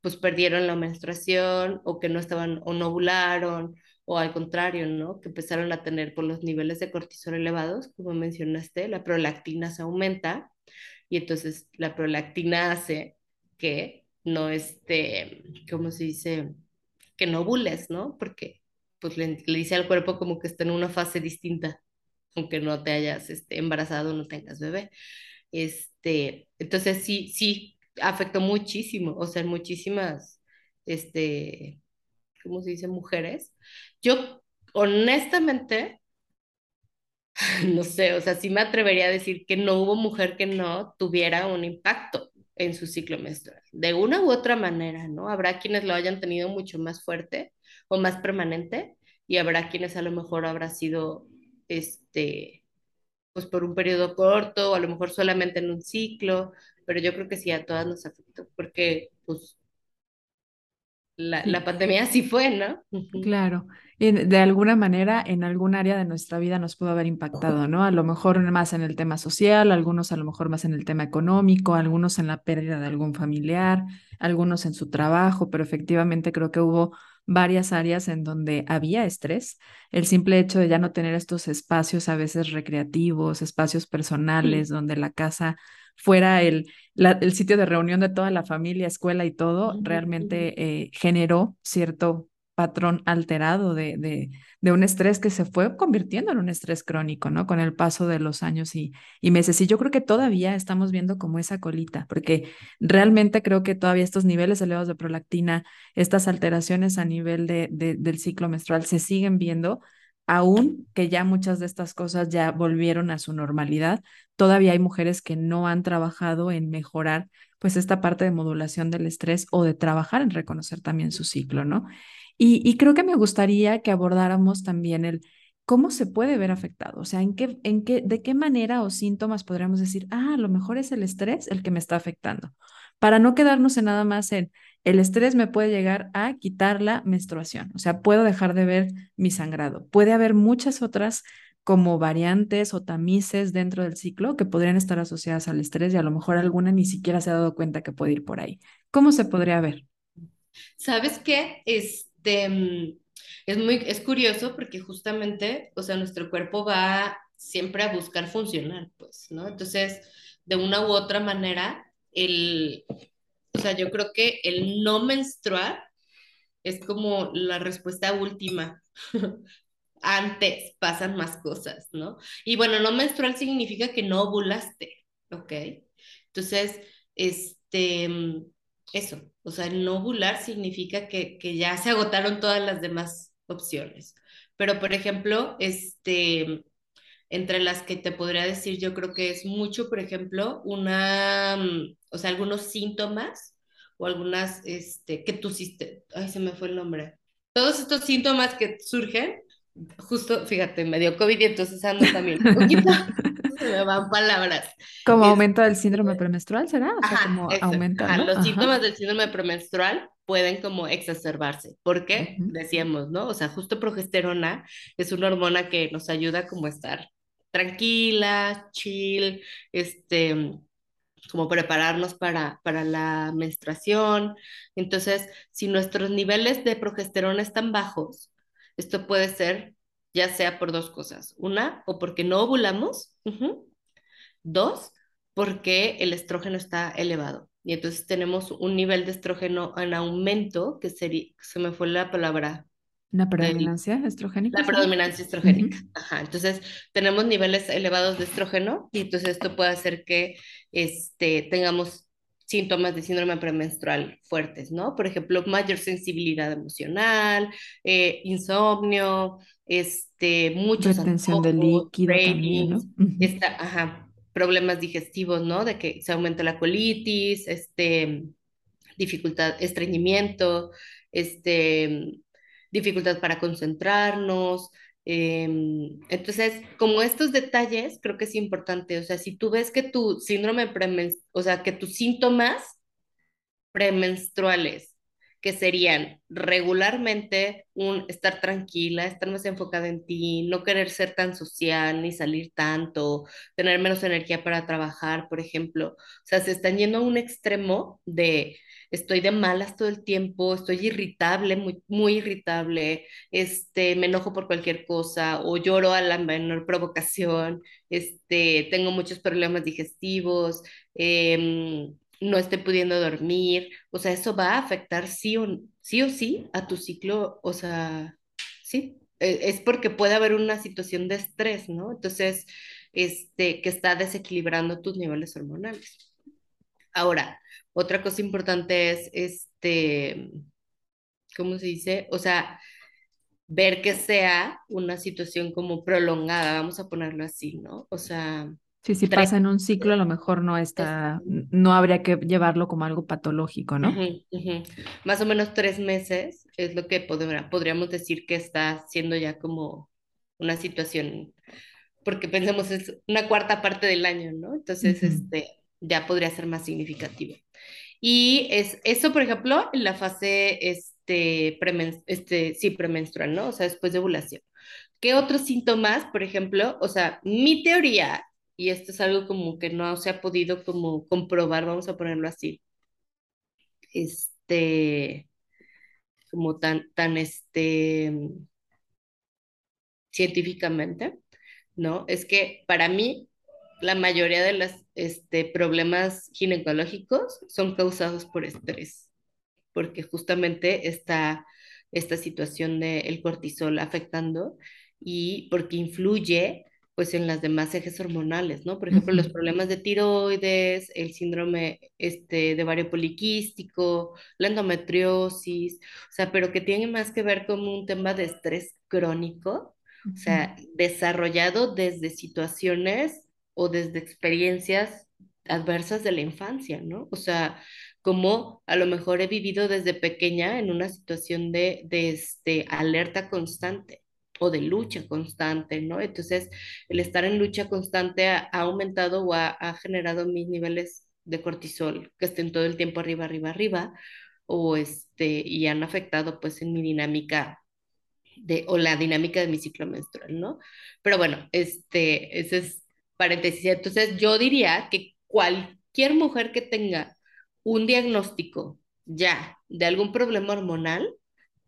pues perdieron la menstruación o que no estaban o no ovularon o al contrario, ¿no? Que empezaron a tener por los niveles de cortisol elevados, como mencionaste, la prolactina se aumenta y entonces la prolactina hace que no esté, ¿cómo se dice? Que no ovules, ¿no? Porque pues le, le, dice al cuerpo como que está en una fase distinta, aunque no te hayas este, embarazado, no tengas bebé. Este, entonces sí, sí, afectó muchísimo, o sea, muchísimas, este, ¿cómo se dice? Mujeres. Yo, honestamente, no sé, o sea, sí me atrevería a decir que no hubo mujer que no tuviera un impacto en su ciclo menstrual, de una u otra manera, ¿no? Habrá quienes lo hayan tenido mucho más fuerte o más permanente y habrá quienes a lo mejor habrá sido, este, pues por un periodo corto o a lo mejor solamente en un ciclo, pero yo creo que sí a todas nos afectó, porque pues la, la pandemia sí fue, ¿no? Claro, de alguna manera en algún área de nuestra vida nos pudo haber impactado, ¿no? A lo mejor más en el tema social, algunos a lo mejor más en el tema económico, algunos en la pérdida de algún familiar, algunos en su trabajo, pero efectivamente creo que hubo varias áreas en donde había estrés. El simple hecho de ya no tener estos espacios a veces recreativos, espacios personales, donde la casa fuera el, la, el sitio de reunión de toda la familia, escuela y todo, realmente eh, generó cierto patrón alterado de, de, un estrés que se fue convirtiendo en un estrés crónico, ¿no? Con el paso de los años y, meses. Y yo creo que todavía estamos viendo como esa colita, porque realmente creo que todavía estos niveles elevados de prolactina, estas alteraciones a nivel de, del ciclo menstrual se siguen viendo, aún que ya muchas de estas cosas ya volvieron a su normalidad, todavía hay mujeres que no han trabajado en mejorar pues esta parte de modulación del estrés o de trabajar en reconocer también su ciclo, ¿no? Y, creo que me gustaría que abordáramos también el ¿cómo se puede ver afectado? O sea, ¿en qué, en qué, de qué manera o síntomas podríamos decir, ah, a lo mejor es el estrés el que me está afectando? Para no quedarnos en nada más en el estrés me puede llegar a quitar la menstruación, o sea, puedo dejar de ver mi sangrado. Puede haber muchas otras como variantes o tamices dentro del ciclo que podrían estar asociadas al estrés y a lo mejor alguna ni siquiera se ha dado cuenta que puede ir por ahí. ¿Cómo se podría ver? ¿Sabes qué? Mm, es muy, es curioso porque justamente, o sea, nuestro cuerpo va siempre a buscar funcionar, pues, ¿no? Entonces, de una u otra manera, el, o sea, yo creo que el no menstruar es como la respuesta última. Antes pasan más cosas, ¿no? Y bueno, no menstrual significa que no ovulaste, ¿ok? Entonces, este, mm, eso, o sea, el no ovular significa que, que ya se agotaron todas las demás opciones. Pero, por ejemplo, este, entre las que te podría decir, yo creo que es mucho, por ejemplo, una, mm, o sea, algunos síntomas o algunas, este, que hiciste, ay, se me fue el nombre. Todos estos síntomas que surgen, justo, fíjate, me dio COVID y entonces ando también un poquito, se me van palabras. Como aumento del síndrome premenstrual, ¿será? O sea, como aumenta, ¿no? Los síntomas del síndrome premenstrual pueden como exacerbarse. ¿Por qué? Decíamos, ¿no? O sea, justo progesterona es una hormona que nos ayuda como a estar tranquila, chill, este, como prepararnos para, para la menstruación. Entonces, si nuestros niveles de progesterona están bajos, esto puede ser ya sea por dos cosas. Una, o porque no ovulamos. Dos, porque el estrógeno está elevado. Y entonces tenemos un nivel de estrógeno en aumento, que sería, se me fue la palabra, ¿La predominancia estrogénica? La predominancia estrogénica. Ajá. Entonces, tenemos niveles elevados de estrógeno y entonces esto puede hacer que este, tengamos síntomas de síndrome premenstrual fuertes, ¿no? Por ejemplo, mayor sensibilidad emocional, eh, insomnio, este, muchos retención de líquido también, ¿no? ajá, problemas digestivos, ¿no? De que se aumenta la colitis, este, dificultad, estreñimiento, este, dificultad para concentrarnos. Em, entonces, como estos detalles, creo que es importante. O sea, si tú ves que tu síndrome premenstrual, o sea, que tus síntomas premenstruales, que serían regularmente un estar tranquila, estar más enfocada en ti, no querer ser tan social ni salir tanto, tener menos energía para trabajar, por ejemplo. O sea, se están yendo a un extremo de estoy de malas todo el tiempo, estoy irritable, muy, muy irritable, este, me enojo por cualquier cosa o lloro a la menor provocación, este, tengo muchos problemas digestivos, em, no estoy pudiendo dormir, o sea, eso va a afectar sí o sí, o sí a tu ciclo, o sea, sí, e, es porque puede haber una situación de estrés, ¿no? Entonces, este, que está desequilibrando tus niveles hormonales. Ahora, otra cosa importante es, este, ¿cómo se dice? O sea, ver que sea una situación como prolongada, vamos a ponerlo así, ¿no? O sea... Sí, si pasa en un ciclo, a lo mejor no está, no habría que llevarlo como algo patológico, ¿no? Más o menos tres meses es lo que podríamos decir que está siendo ya como una situación, porque pensamos es una cuarta parte del año, ¿no? Entonces, este, ya podría ser más significativo. Y es eso, por ejemplo, en la fase este, este, sí, premenstrual, ¿no? O sea, después de ovulación. ¿Qué otros síntomas, por ejemplo? O sea, mi teoría, y esto es algo como que no se ha podido como comprobar, vamos a ponerlo así, este, como tan, tan, este, científicamente, ¿no? Es que para mí la mayoría de los este, problemas ginecológicos son causados por estrés, porque justamente está esta situación del cortisol afectando y porque influye pues en las demás ejes hormonales, ¿no? Por ejemplo, los problemas de tiroides, el síndrome este, de vario poliquístico, la endometriosis, o sea, pero que tiene más que ver con un tema de estrés crónico, o sea, desarrollado desde situaciones o desde experiencias adversas de la infancia, ¿no? O sea, como a lo mejor he vivido desde pequeña en una situación de, de este, alerta constante. o de lucha constante, ¿no? Entonces, el estar en lucha constante ha, aumentado o ha, ha generado mis niveles de cortisol que estén todo el tiempo arriba, arriba, arriba, o este, y han afectado pues en mi dinámica de, o la dinámica de mi ciclo menstrual, ¿no? Pero bueno, este, ese es paréntesis. Entonces, yo diría que cualquier mujer que tenga un diagnóstico ya de algún problema hormonal,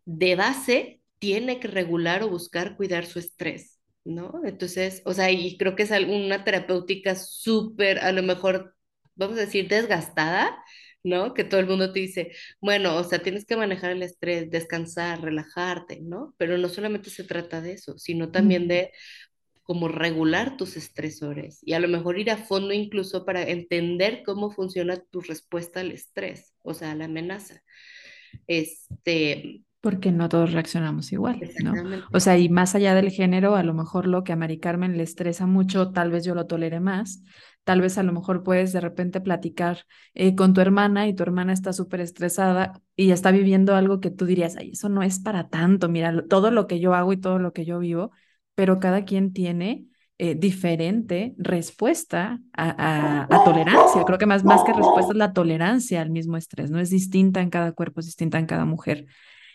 de base tiene que regular o buscar cuidar su estrés, ¿no? Entonces, o sea, y creo que es una terapéutica súper, a lo mejor, vamos a decir, desgastada, ¿no? Que todo el mundo te dice, bueno, o sea, tienes que manejar el estrés, descansar, relajarte, ¿no? Pero no solamente se trata de eso, sino también de como regular tus estresores y a lo mejor ir a fondo incluso para entender cómo funciona tu respuesta al estrés, o sea, a la amenaza. Este, porque no todos reaccionamos igual, ¿no? O sea, y más allá del género, a lo mejor lo que a Mari Carmen le estresa mucho, tal vez yo lo tolere más, tal vez a lo mejor puedes de repente platicar eh, con tu hermana y tu hermana está súper estresada y está viviendo algo que tú dirías, ay, eso no es para tanto, mira, todo lo que yo hago y todo lo que yo vivo, pero cada quien tiene eh, diferente respuesta a, a, tolerancia. Creo que más, más que respuesta es la tolerancia al mismo estrés, ¿no? Es distinta en cada cuerpo, es distinta en cada mujer.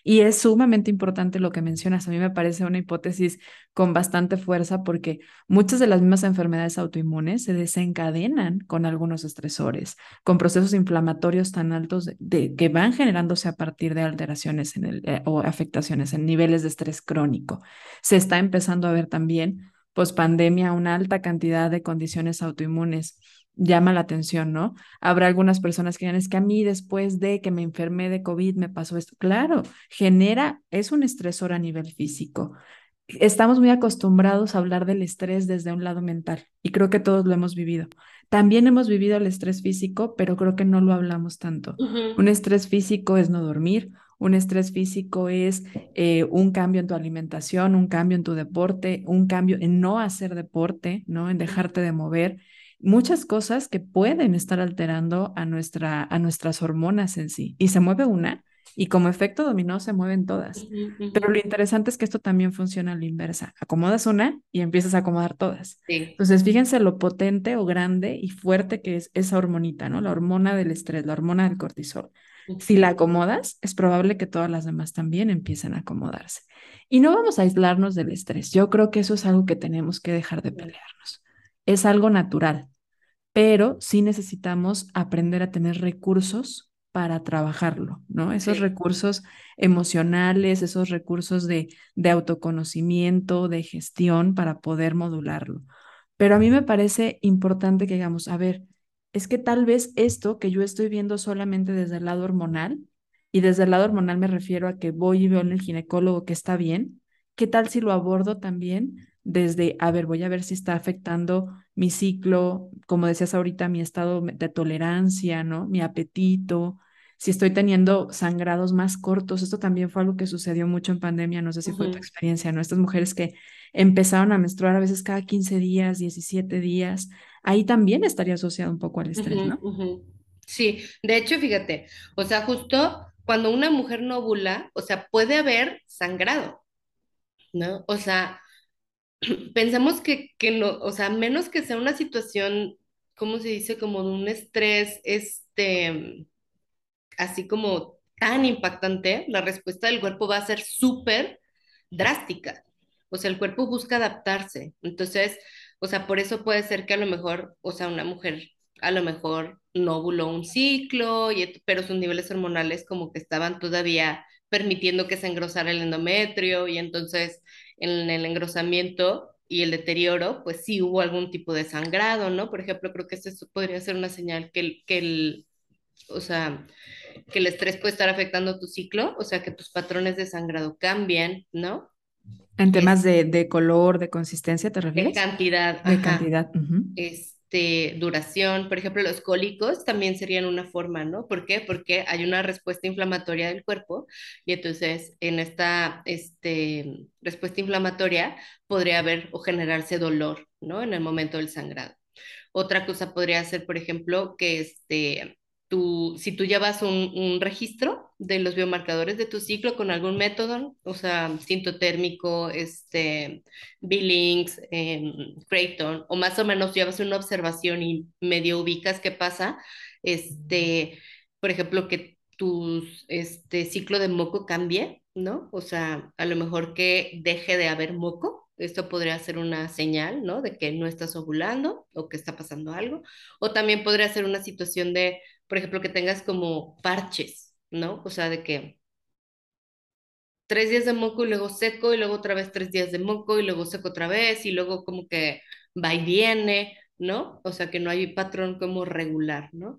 Y es sumamente importante lo que mencionas. A mí me parece una hipótesis con bastante fuerza porque muchas de las mismas enfermedades autoinmunes se desencadenan con algunos estresores, con procesos inflamatorios tan altos de, que van generándose a partir de alteraciones en el, eh, o afectaciones en niveles de estrés crónico. Se está empezando a ver también, post pandemia, una alta cantidad de condiciones autoinmunes llama la atención, ¿no? Habrá algunas personas que digan, es que a mí después de que me enfermé de COVID me pasó esto. Claro, genera, es un estresor a nivel físico. Estamos muy acostumbrados a hablar del estrés desde un lado mental y creo que todos lo hemos vivido. También hemos vivido el estrés físico, pero creo que no lo hablamos tanto. Un estrés físico es no dormir, un estrés físico es eh, un cambio en tu alimentación, un cambio en tu deporte, un cambio en no hacer deporte, ¿no? En dejarte de mover muchas cosas que pueden estar alterando a, nuestra, a nuestras hormonas en sí. Y se mueve una y como efecto dominó se mueven todas. Pero lo interesante es que esto también funciona a la inversa. Acomodas una y empiezas a acomodar todas. Entonces, fíjense lo potente o grande y fuerte que es esa hormonita, ¿no? La hormona del estrés, la hormona del cortisol. Si la acomodas, es probable que todas las demás también empiecen a acomodarse. Y no vamos a aislarnos del estrés. Yo creo que eso es algo que tenemos que dejar de pelearnos es algo natural, pero sí necesitamos aprender a tener recursos para trabajarlo, ¿no? Esos recursos emocionales, esos recursos de, de autoconocimiento, de gestión para poder modularlo. Pero a mí me parece importante que digamos, a ver, es que tal vez esto que yo estoy viendo solamente desde el lado hormonal, y desde el lado hormonal me refiero a que voy y veo en el ginecólogo que está bien, ¿qué tal si lo abordo también desde, a ver, voy a ver si está afectando mi ciclo, como decías ahorita, mi estado de tolerancia, ¿no? Mi apetito, si estoy teniendo sangrados más cortos. Esto también fue algo que sucedió mucho en pandemia, no sé si fue tu experiencia, ¿no? Estas mujeres que empezaron a menstruar a veces cada 15 días, 17 días, ahí también estaría asociado un poco al estrés, ¿no? Sí, de hecho, fíjate, o sea, justo cuando una mujer no ovula, o sea, puede haber sangrado, ¿no? O sea, pensamos que, que no, o sea, menos que sea una situación, ¿cómo se dice? Como de un estrés, este, así como tan impactante, la respuesta del cuerpo va a ser súper drástica. O sea, el cuerpo busca adaptarse. Entonces, o sea, por eso puede ser que a lo mejor, o sea, una mujer a lo mejor no ovuló un ciclo, y, pero sus niveles hormonales como que estaban todavía permitiendo que se engrosara el endometrio y entonces en el engrosamiento y el deterioro, pues sí hubo algún tipo de sangrado, ¿no? Por ejemplo, creo que eso podría ser una señal que el, que el, o sea, que el estrés puede estar afectando tu ciclo, o sea, que tus patrones de sangrado cambian, ¿no? En temas de, de, color, de consistencia, ¿te refieres? De cantidad. De cantidad. es, este, duración. Por ejemplo, los cólicos también serían una forma, ¿no? ¿Por qué? Porque hay una respuesta inflamatoria del cuerpo y entonces en esta este, respuesta inflamatoria podría haber o generarse dolor, ¿no? En el momento del sangrado. Otra cosa podría ser, por ejemplo, que este, tú, si tú llevas un, un registro de los biomarcadores de tu ciclo con algún método, o sea, sintotérmico, este, Billings, eh, Creighton, o más o menos llevas una observación y medio ubicas qué pasa, este, por ejemplo, que tu este, ciclo de moco cambie, ¿no? O sea, a lo mejor que deje de haber moco. Esto podría ser una señal, ¿no? De que no estás ovulando o que está pasando algo. O también podría ser una situación de, por ejemplo, que tengas como parches, ¿no? O sea, de que tres días de moco y luego seco y luego otra vez tres días de moco y luego seco otra vez y luego como que va y viene, ¿no? O sea, que no hay patrón como regular, ¿no?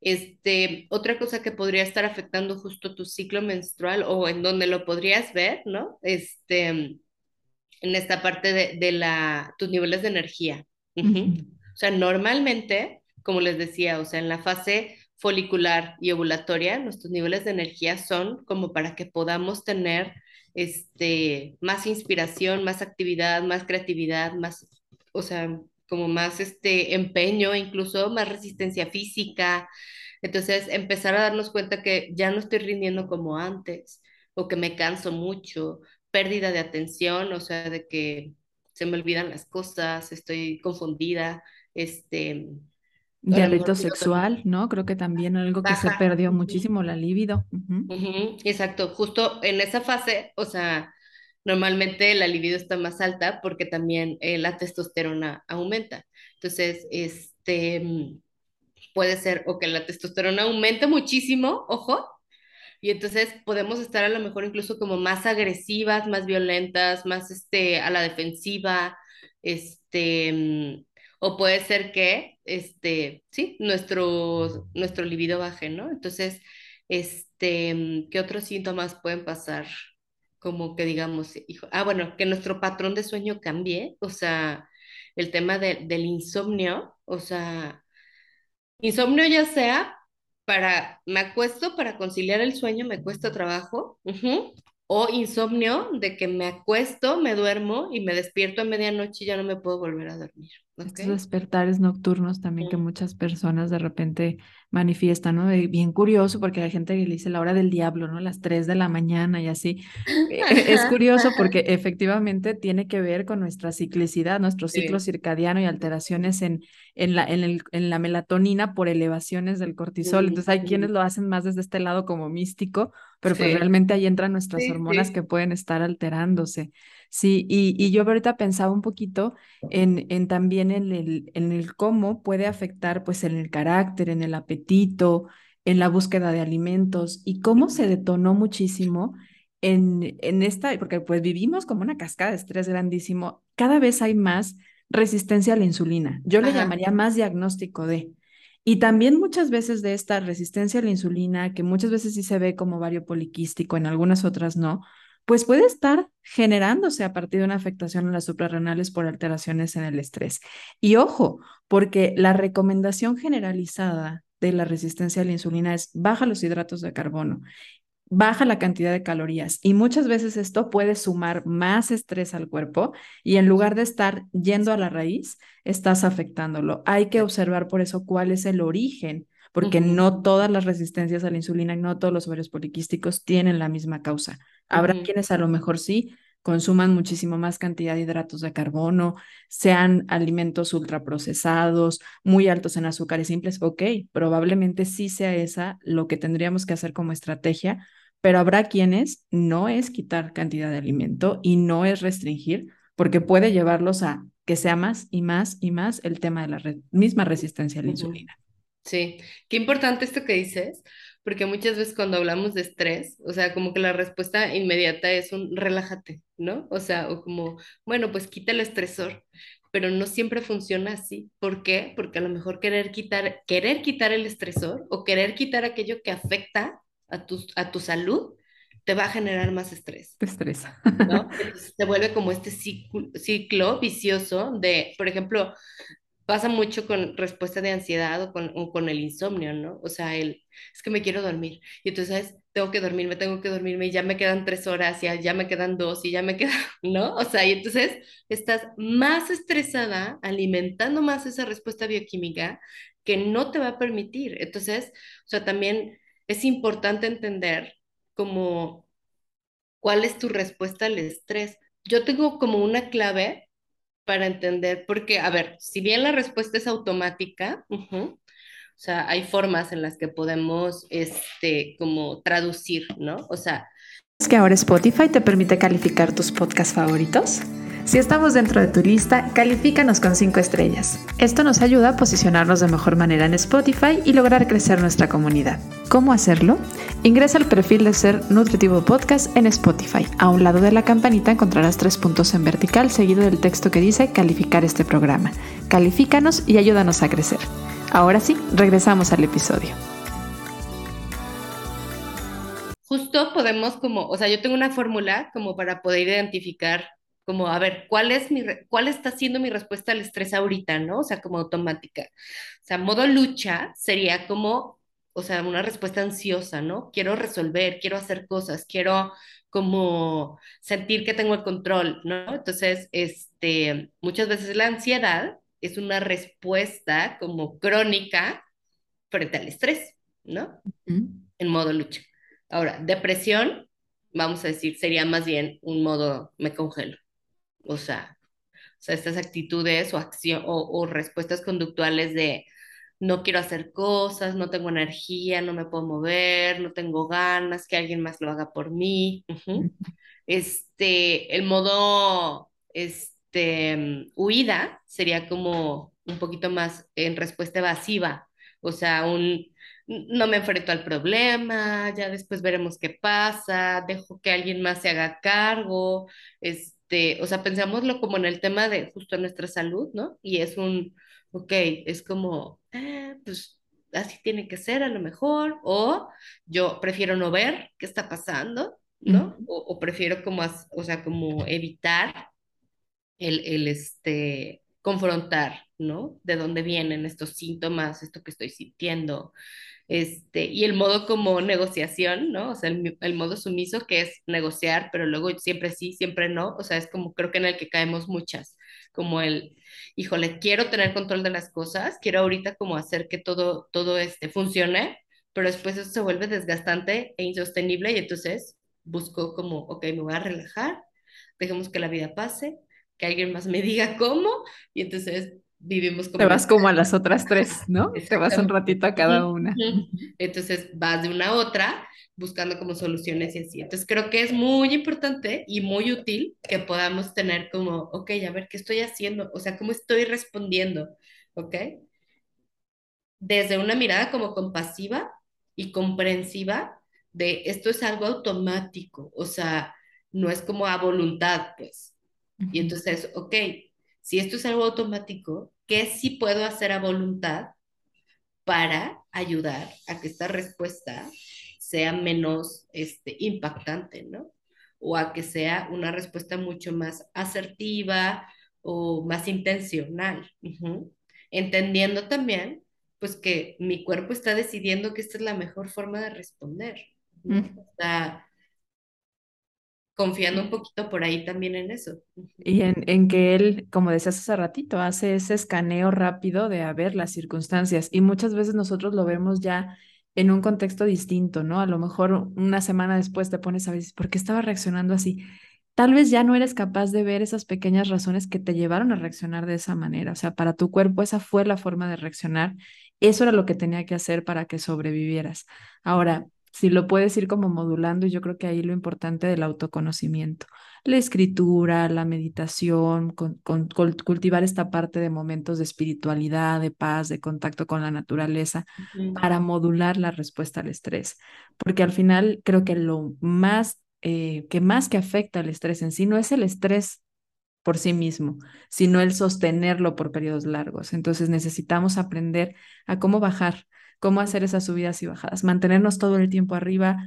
Este, otra cosa que podría estar afectando justo tu ciclo menstrual o en donde lo podrías ver, ¿no? Este, en esta parte de, de la, tus niveles de energía. Ujú. O sea, normalmente, como les decía, o sea, en la fase folicular y ovulatoria, nuestros niveles de energía son como para que podamos tener este, más inspiración, más actividad, más creatividad, más, o sea, como más este empeño, incluso más resistencia física. Entonces, empezar a darnos cuenta que ya no estoy rindiendo como antes, o que me canso mucho, pérdida de atención, o sea, de que se me olvidan las cosas, estoy confundida, este, dormir, sexual, ¿no? Creo que también algo que se perdió muchísimo, la libido. Exacto, justo en esa fase, o sea, normalmente la libido está más alta porque también eh, la testosterona aumenta. Entonces, este, mm, puede ser o que la testosterona aumente muchísimo, ojo, y entonces podemos estar a lo mejor incluso como más agresivas, más violentas, más este, a la defensiva, este, mm, o puede ser que, este, sí, nuestro, nuestro libido baje, ¿no? Entonces, este, mm, ¿qué otros síntomas pueden pasar? Como que digamos, hijo, ah, bueno, que nuestro patrón de sueño cambie, o sea, el tema de- del insomnio, o sea, Insomnio ya sea para, me acuesto para conciliar el sueño, me cuesta trabajo, O insomnio de que me acuesto, me duermo y me despierto a medianoche y ya no me puedo volver a dormir, ¿ok? Estos despertares nocturnos también que muchas personas de repente manifiestan, ¿no? Bien curioso porque hay gente que le dice la hora del diablo, ¿no? Las 3 de la mañana y así. E- e- Es curioso porque efectivamente tiene que ver con nuestra ciclicidad, nuestro ciclo Sí. circadiano y alteraciones en, en la, en el- en la melatonina por elevaciones del cortisol. Entonces hay quienes lo hacen más desde este lado como místico, pero pues realmente ahí entran nuestras hormonas que pueden estar alterándose. Sí, y, y yo ahorita pensaba un poquito en, en también en el, en el cómo puede afectar pues en el carácter, en el apetito, en la búsqueda de alimentos y cómo se detonó muchísimo en, en esta, porque pues vivimos como una cascada de estrés grandísimo, cada vez hay más resistencia a la insulina. Yo le Ajá. llamaría más diagnóstico de. Y también muchas veces de esta resistencia a la insulina, que muchas veces sí se ve como vario poliquístico, en algunas otras no, pues puede estar generándose a partir de una afectación en las suprarrenales por alteraciones en el estrés. Y ojo, porque la recomendación generalizada de la resistencia a la insulina es baja los hidratos de carbono, baja la cantidad de calorías y muchas veces esto puede sumar más estrés al cuerpo y en lugar de estar yendo a la raíz, estás afectándolo. Hay que observar por eso cuál es el origen, porque no todas las resistencias a la insulina y no todos los ovarios poliquísticos tienen la misma causa. Habrá quienes a lo mejor sí consuman muchísimo más cantidad de hidratos de carbono, sean alimentos ultraprocesados, muy altos en azúcares simples, ok, probablemente sí sea esa lo que tendríamos que hacer como estrategia pero habrá quienes no es quitar cantidad de alimento y no es restringir, porque puede llevarlos a que sea más y más y más el tema de la re misma resistencia a la insulina. Sí, qué importante esto que dices, porque muchas veces cuando hablamos de estrés, o sea, como que la respuesta inmediata es un relájate, ¿no? O sea, o como, bueno, pues quita el estresor, pero no siempre funciona así. ¿Por qué? Porque a lo mejor querer quitar, querer quitar el estresor o querer quitar aquello que afecta a tu, a tu salud, te va a generar más estrés. Te estresa. ¿No? Entonces se vuelve como este ciclo, ciclo vicioso de, por ejemplo, pasa mucho con respuesta de ansiedad o con, con el insomnio, ¿no? O sea, el, es que me quiero dormir. Y entonces tengo que dormirme, tengo que dormirme y ya me quedan tres horas, y ya me quedan dos y ya me quedan, ¿no? O sea, y entonces estás más estresada, alimentando más esa respuesta bioquímica que no te va a permitir. Entonces, o sea, también es importante entender como cuál es tu respuesta al estrés. Yo tengo como una clave para entender, porque, a ver, si bien la respuesta es automática, o sea, hay formas en las que podemos, este, como traducir, ¿no? O sea... ¿Es que ahora Spotify te permite calificar tus podcasts favoritos? Si estamos dentro de tu lista, califícanos con 5 estrellas. Esto nos ayuda a posicionarnos de mejor manera en Spotify y lograr crecer nuestra comunidad. ¿Cómo hacerlo? Ingresa al perfil de Ser Nutritivo Podcast en Spotify. A un lado de la campanita encontrarás tres puntos en vertical seguido del texto que dice calificar este programa. Califícanos y ayúdanos a crecer. Ahora sí, regresamos al episodio. Justo podemos como, o sea, yo tengo una fórmula como para poder identificar como a ver, ¿cuál es mi, cuál está siendo mi respuesta al estrés ahorita, ¿no? O sea, como automática. O sea, modo lucha sería como, o sea, una respuesta ansiosa, ¿no? Quiero resolver, quiero hacer cosas, quiero como sentir que tengo el control, ¿no? Entonces, este, muchas veces la ansiedad es una respuesta como crónica frente al estrés, ¿no? En modo lucha. Ahora, depresión, vamos a decir, sería más bien un modo me congelo. O sea, o sea estas actitudes o, acción, o, respuestas conductuales de no quiero hacer cosas, no tengo energía, no me puedo mover, no tengo ganas, que alguien más lo haga por mí. Este, el modo, este, huida sería como un poquito más en respuesta evasiva, o sea, un, no me enfrento al problema, ya después veremos qué pasa, dejo que alguien más se haga cargo, es, este, o sea, pensámoslo como en el tema de justo nuestra salud, ¿no? Y es un, ok, es como, eh, pues así tiene que ser a lo mejor, o yo prefiero no ver qué está pasando, ¿no? o, prefiero como, o sea, como evitar el, el, este, confrontar, ¿no? De dónde vienen estos síntomas, esto que estoy sintiendo, este, y el modo como negociación, ¿no? O sea, el, modo sumiso que es negociar, pero luego siempre sí, siempre no, o sea, es como creo que en el que caemos muchas, como el, híjole, quiero tener control de las cosas, quiero ahorita como hacer que todo, todo este funcione, pero después eso se vuelve desgastante e insostenible y entonces busco como, ok, me voy a relajar, dejemos que la vida pase, que alguien más me diga cómo, y entonces vivimos como... Te vas como a las otras tres, ¿no? Te vas un ratito a cada una. Entonces vas de una a otra buscando como soluciones y así. Entonces creo que es muy importante y muy útil que podamos tener como, ok, a ver, ¿qué estoy haciendo? O sea, ¿cómo estoy respondiendo? ¿Ok? Desde una mirada como compasiva y comprensiva de esto es algo automático, o sea, no es como a voluntad, pues. Y entonces, ok, si esto es algo automático, ¿qué sí puedo hacer a voluntad para ayudar a que esta respuesta sea menos este, impactante, ¿no? O a que sea una respuesta mucho más asertiva o más intencional. Entendiendo también, pues que mi cuerpo está decidiendo que esta es la mejor forma de responder. O sea, confiando un poquito por ahí también en eso. Y en, que él, como decías hace ratito, hace ese escaneo rápido de a ver las circunstancias y muchas veces nosotros lo vemos ya en un contexto distinto, ¿no? A lo mejor una semana después te pones a ver, ¿por qué estaba reaccionando así? Tal vez ya no eres capaz de ver esas pequeñas razones que te llevaron a reaccionar de esa manera. O sea, para tu cuerpo esa fue la forma de reaccionar. Eso era lo que tenía que hacer para que sobrevivieras. Ahora, si lo puedes ir como modulando, yo creo que ahí lo importante del autoconocimiento, la escritura, la meditación, con, cultivar esta parte de momentos de espiritualidad, de paz, de contacto con la naturaleza, para modular la respuesta al estrés. Porque al final creo que lo más, eh, que más que afecta al estrés en sí no es el estrés por sí mismo, sino el sostenerlo por periodos largos. Entonces necesitamos aprender a cómo bajar cómo hacer esas subidas y bajadas, mantenernos todo el tiempo arriba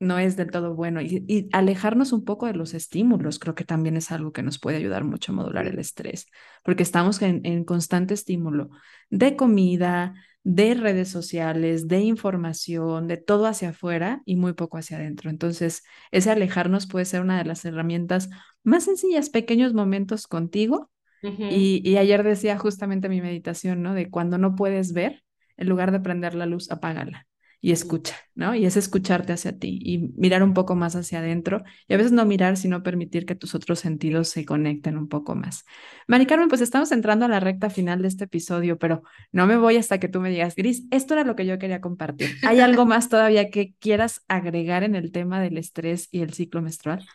no es del todo bueno. Y, y, alejarnos un poco de los estímulos, creo que también es algo que nos puede ayudar mucho a modular el estrés, porque estamos en, en constante estímulo de comida, de redes sociales, de información, de todo hacia afuera y muy poco hacia adentro. Entonces, ese alejarnos puede ser una de las herramientas más sencillas, pequeños momentos contigo. y, y, ayer decía justamente mi meditación, ¿no? De cuando no puedes ver, en lugar de prender la luz, apágala y escucha, ¿no? Y es escucharte hacia ti y mirar un poco más hacia adentro y a veces no mirar, sino permitir que tus otros sentidos se conecten un poco más. Mari Carmen, pues estamos entrando a la recta final de este episodio, pero no me voy hasta que tú me digas, Gris, esto era lo que yo quería compartir. ¿Hay algo más todavía que quieras agregar en el tema del estrés y el ciclo menstrual?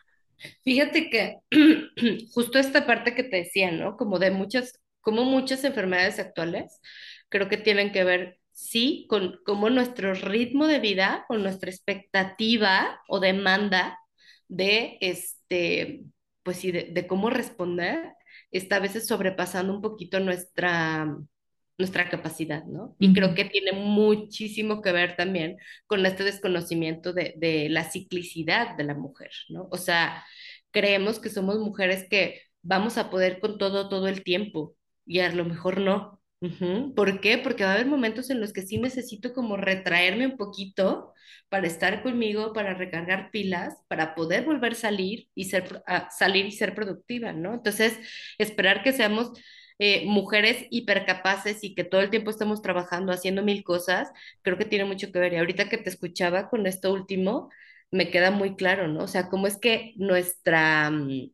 Fíjate que justo esta parte que te decía, ¿no? Como de muchas, como muchas enfermedades actuales, creo que tienen que ver sí, con cómo nuestro ritmo de vida, con nuestra expectativa o demanda de, este, pues sí, de, cómo responder, está a veces sobrepasando un poquito nuestra, nuestra capacidad, ¿no? Y creo que tiene muchísimo que ver también con este desconocimiento de, de la ciclicidad de la mujer, ¿no? O sea, creemos que somos mujeres que vamos a poder con todo todo el tiempo y a lo mejor no, ¿Por qué? Porque va a haber momentos en los que sí necesito como retraerme un poquito para estar conmigo, para recargar pilas, para poder volver a salir y ser, salir y ser productiva, ¿no? Entonces, esperar que seamos eh, mujeres hipercapaces y que todo el tiempo estemos trabajando, haciendo mil cosas, creo que tiene mucho que ver. Y ahorita que te escuchaba con esto último, me queda muy claro, ¿no? O sea, cómo es que nuestra, mm,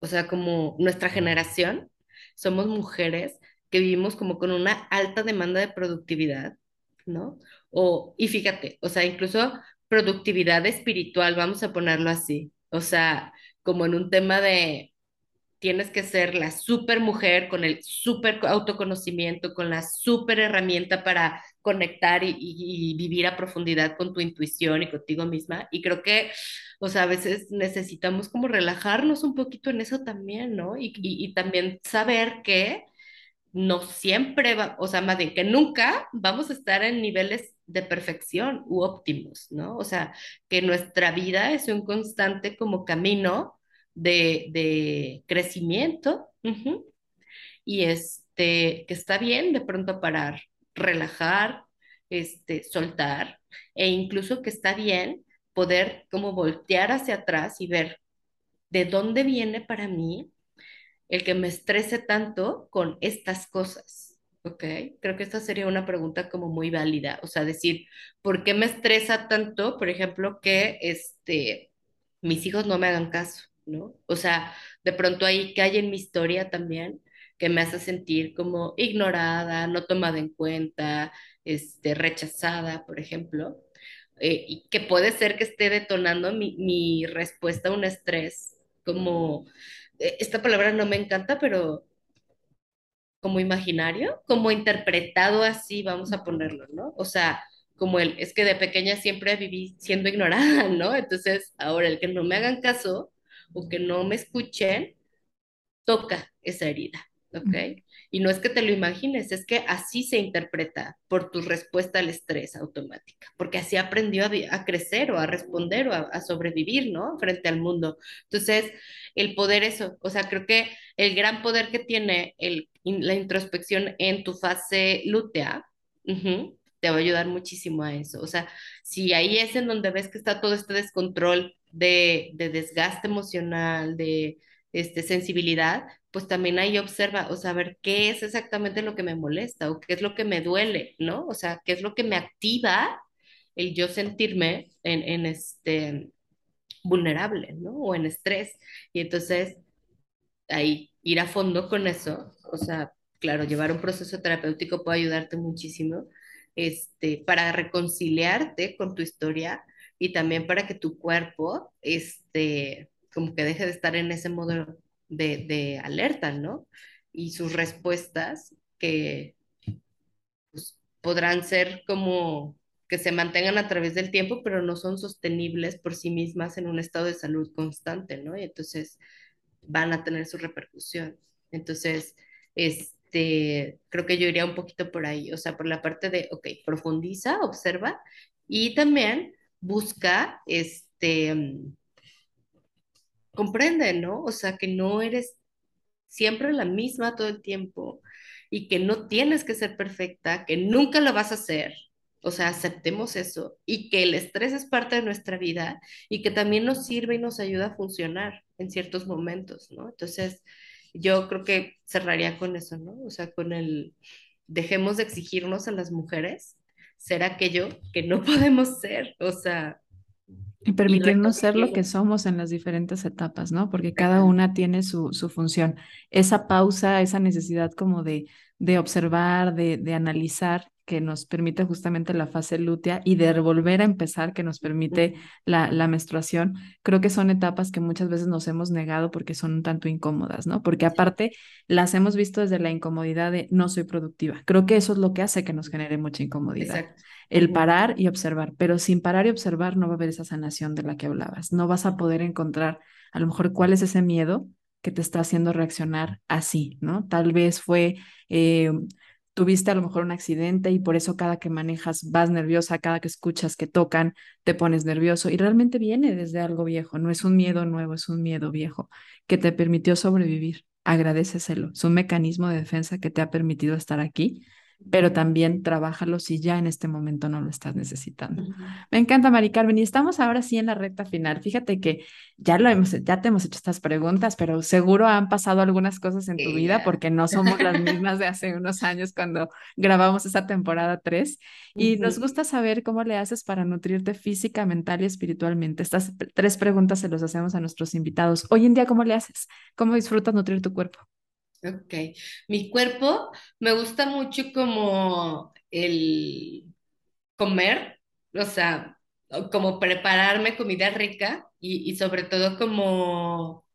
o sea, como nuestra generación, somos mujeres que vivimos como con una alta demanda de productividad, ¿no? O, y fíjate, o sea, incluso productividad espiritual, vamos a ponerlo así, o sea, como en un tema de tienes que ser la super mujer con el super autoconocimiento, con la super herramienta para conectar y, y, vivir a profundidad con tu intuición y contigo misma. Y creo que, o sea, a veces necesitamos como relajarnos un poquito en eso también, ¿no? Y, y, y también saber que no siempre, va, o sea, más bien que nunca vamos a estar en niveles de perfección u óptimos, ¿no? O sea, que nuestra vida es un constante como camino de, de crecimiento y este, que está bien de pronto parar, relajar, este, soltar e incluso que está bien poder como voltear hacia atrás y ver de dónde viene para mí el que me estrese tanto con estas cosas? ¿Ok? Creo que esta sería una pregunta como muy válida. O sea, decir, ¿por qué me estresa tanto, por ejemplo, que este, mis hijos no me hagan caso? ¿No? O sea, de pronto ahí que hay en mi historia también que me hace sentir como ignorada, no tomada en cuenta, este, rechazada, por ejemplo, eh, y que puede ser que esté detonando mi, mi respuesta a un estrés como esta palabra no me encanta, pero como imaginario, como interpretado así, vamos a ponerlo, ¿no? O sea, como el, es que de pequeña siempre viví siendo ignorada, ¿no? Entonces, ahora el que no me hagan caso o que no me escuchen, toca esa herida, ¿ok? Y no es que te lo imagines, es que así se interpreta por tu respuesta al estrés automática, porque así aprendió a, crecer o a responder o a, sobrevivir, ¿no? Frente al mundo. Entonces, el poder eso, o sea, creo que el gran poder que tiene el, la introspección en tu fase lútea, te va a ayudar muchísimo a eso. O sea, si ahí es en donde ves que está todo este descontrol de, de desgaste emocional, de este, sensibilidad, pues también ahí observa, o sea, ver qué es exactamente lo que me molesta o qué es lo que me duele, ¿no? O sea, qué es lo que me activa el yo sentirme en, en este vulnerable, ¿no? O en estrés. Y entonces, ahí ir a fondo con eso, o sea, claro, llevar un proceso terapéutico puede ayudarte muchísimo, este, para reconciliarte con tu historia y también para que tu cuerpo, este, como que deje de estar en ese modo de, alerta, ¿no? Y sus respuestas que pues, podrán ser como que se mantengan a través del tiempo, pero no son sostenibles por sí mismas en un estado de salud constante, ¿no? Y entonces van a tener su repercusión. Entonces, este, creo que yo iría un poquito por ahí, o sea, por la parte de, ok, profundiza, observa y también busca, este, comprende, ¿no? O sea, que no eres siempre la misma todo el tiempo y que no tienes que ser perfecta, que nunca lo vas a hacer. O sea, aceptemos eso y que el estrés es parte de nuestra vida y que también nos sirve y nos ayuda a funcionar en ciertos momentos, ¿no? Entonces, yo creo que cerraría con eso, ¿no? O sea, con el dejemos de exigirnos a las mujeres ser aquello que no podemos ser, o sea, y permitirnos ser lo que somos en las diferentes etapas, ¿no? Porque cada una tiene su, su función. Esa pausa, esa necesidad como de, de observar, de, de analizar, que nos permite justamente la fase lútea y de volver a empezar, que nos permite la, la, menstruación, creo que son etapas que muchas veces nos hemos negado porque son un tanto incómodas, ¿no? Porque aparte las hemos visto desde la incomodidad de no soy productiva. Creo que eso es lo que hace que nos genere mucha incomodidad. El parar y observar, pero sin parar y observar no va a haber esa sanación de la que hablabas. No vas a poder encontrar a lo mejor cuál es ese miedo que te está haciendo reaccionar así, ¿no? Tal vez fue eh, tuviste a lo mejor un accidente y por eso cada que manejas vas nerviosa, cada que escuchas que tocan te pones nervioso y realmente viene desde algo viejo, no es un miedo nuevo, es un miedo viejo que te permitió sobrevivir. Agradeceselo, es un mecanismo de defensa que te ha permitido estar aquí pero también trabájalo si ya en este momento no lo estás necesitando. Me encanta, Mari Carmen, y estamos ahora sí en la recta final. Fíjate que ya lo hemos, ya te hemos hecho estas preguntas, pero seguro han pasado algunas cosas en tu vida porque no somos las mismas de hace unos años cuando grabamos esa temporada 3 y nos gusta saber cómo le haces para nutrirte física, mental y espiritualmente. Estas tres preguntas se los hacemos a nuestros invitados. Hoy en día, ¿cómo le haces? ¿Cómo disfrutas nutrir tu cuerpo? Ok, mi cuerpo me gusta mucho como el comer, o sea, como prepararme comida rica y, sobre todo como,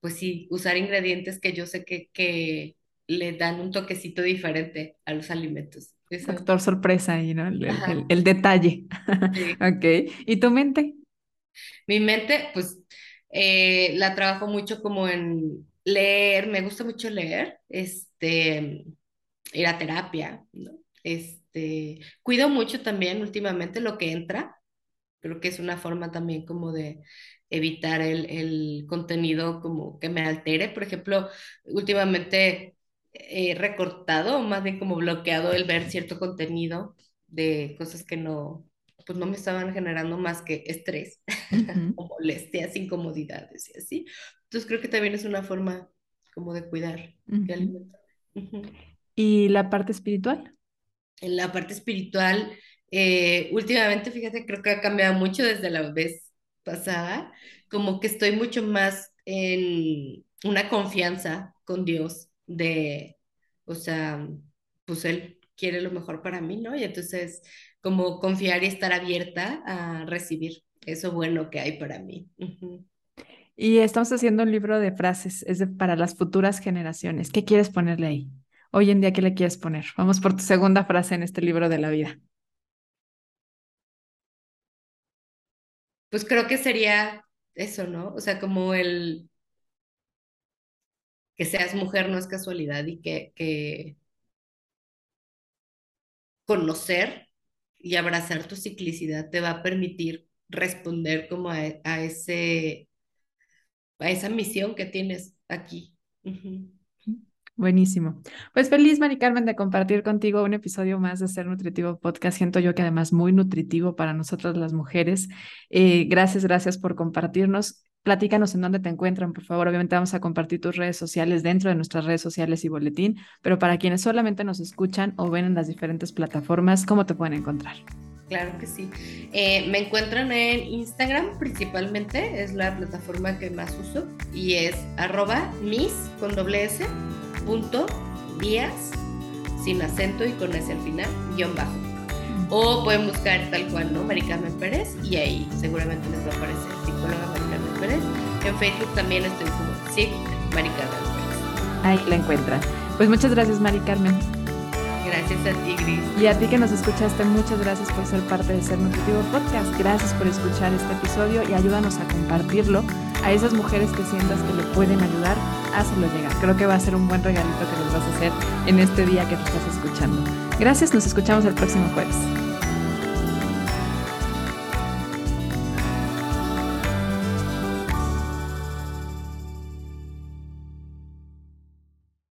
pues sí, usar ingredientes que yo sé que, que le dan un toquecito diferente a los alimentos. Factor sorpresa ahí, ¿no? El, detalle. ok, ¿y tu mente? Mi mente, pues, eh, la trabajo mucho como en leer, me gusta mucho leer, este, ir a terapia. Este, cuido mucho también últimamente lo que entra, creo que es una forma también como de evitar el, el contenido como que me altere, por ejemplo, últimamente he recortado, más bien como bloqueado el ver cierto contenido de cosas que no, pues no me estaban generando más que estrés o molestias, incomodidades y así. Entonces creo que también es una forma como de cuidar, de alimentar. ¿Y la parte espiritual? En la parte espiritual, eh, últimamente, fíjate, creo que ha cambiado mucho desde la vez pasada, como que estoy mucho más en una confianza con Dios de, o sea, pues Él quiere lo mejor para mí, ¿no? Y entonces, como confiar y estar abierta a recibir eso bueno que hay para mí. Y estamos haciendo un libro de frases, es para las futuras generaciones. ¿Qué quieres ponerle ahí? Hoy en día, ¿qué le quieres poner? Vamos por tu segunda frase en este libro de la vida. Pues creo que sería eso, ¿no? O sea, como el que seas mujer no es casualidad y que, que conocer y abrazar tu ciclicidad te va a permitir responder como a, a ese a esa misión que tienes aquí. Buenísimo. Pues feliz, Mari Carmen, de compartir contigo un episodio más de Ser Nutritivo Podcast. Siento yo que además muy nutritivo para nosotras las mujeres. Eh, gracias, gracias por compartirnos. Platícanos en dónde te encuentran, por favor. Obviamente vamos a compartir tus redes sociales dentro de nuestras redes sociales y boletín, pero para quienes solamente nos escuchan o ven en las diferentes plataformas, ¿cómo te pueden encontrar? Claro que sí. Eh, me encuentran en Instagram principalmente, es la plataforma que más uso y es arroba mis con doble punto días sin acento y con s al final, guion bajo. O pueden buscar tal cual, ¿no? Mari Carmen Pérez y ahí seguramente les va a aparecer psicóloga Mari Carmen Pérez. En Facebook también estoy como sí, Mari Carmen Pérez. Ahí la encuentran. Pues muchas gracias, Mari Carmen. Gracias a ti, Gris. Y a ti que nos escuchaste, muchas gracias por ser parte de Ser Nutritivo Podcast. Gracias por escuchar este episodio y ayúdanos a compartirlo a esas mujeres que sientas que le pueden ayudar. Hazlo llegar. Creo que va a ser un buen regalito que les vas a hacer en este día que te estás escuchando. Gracias, nos escuchamos el próximo jueves.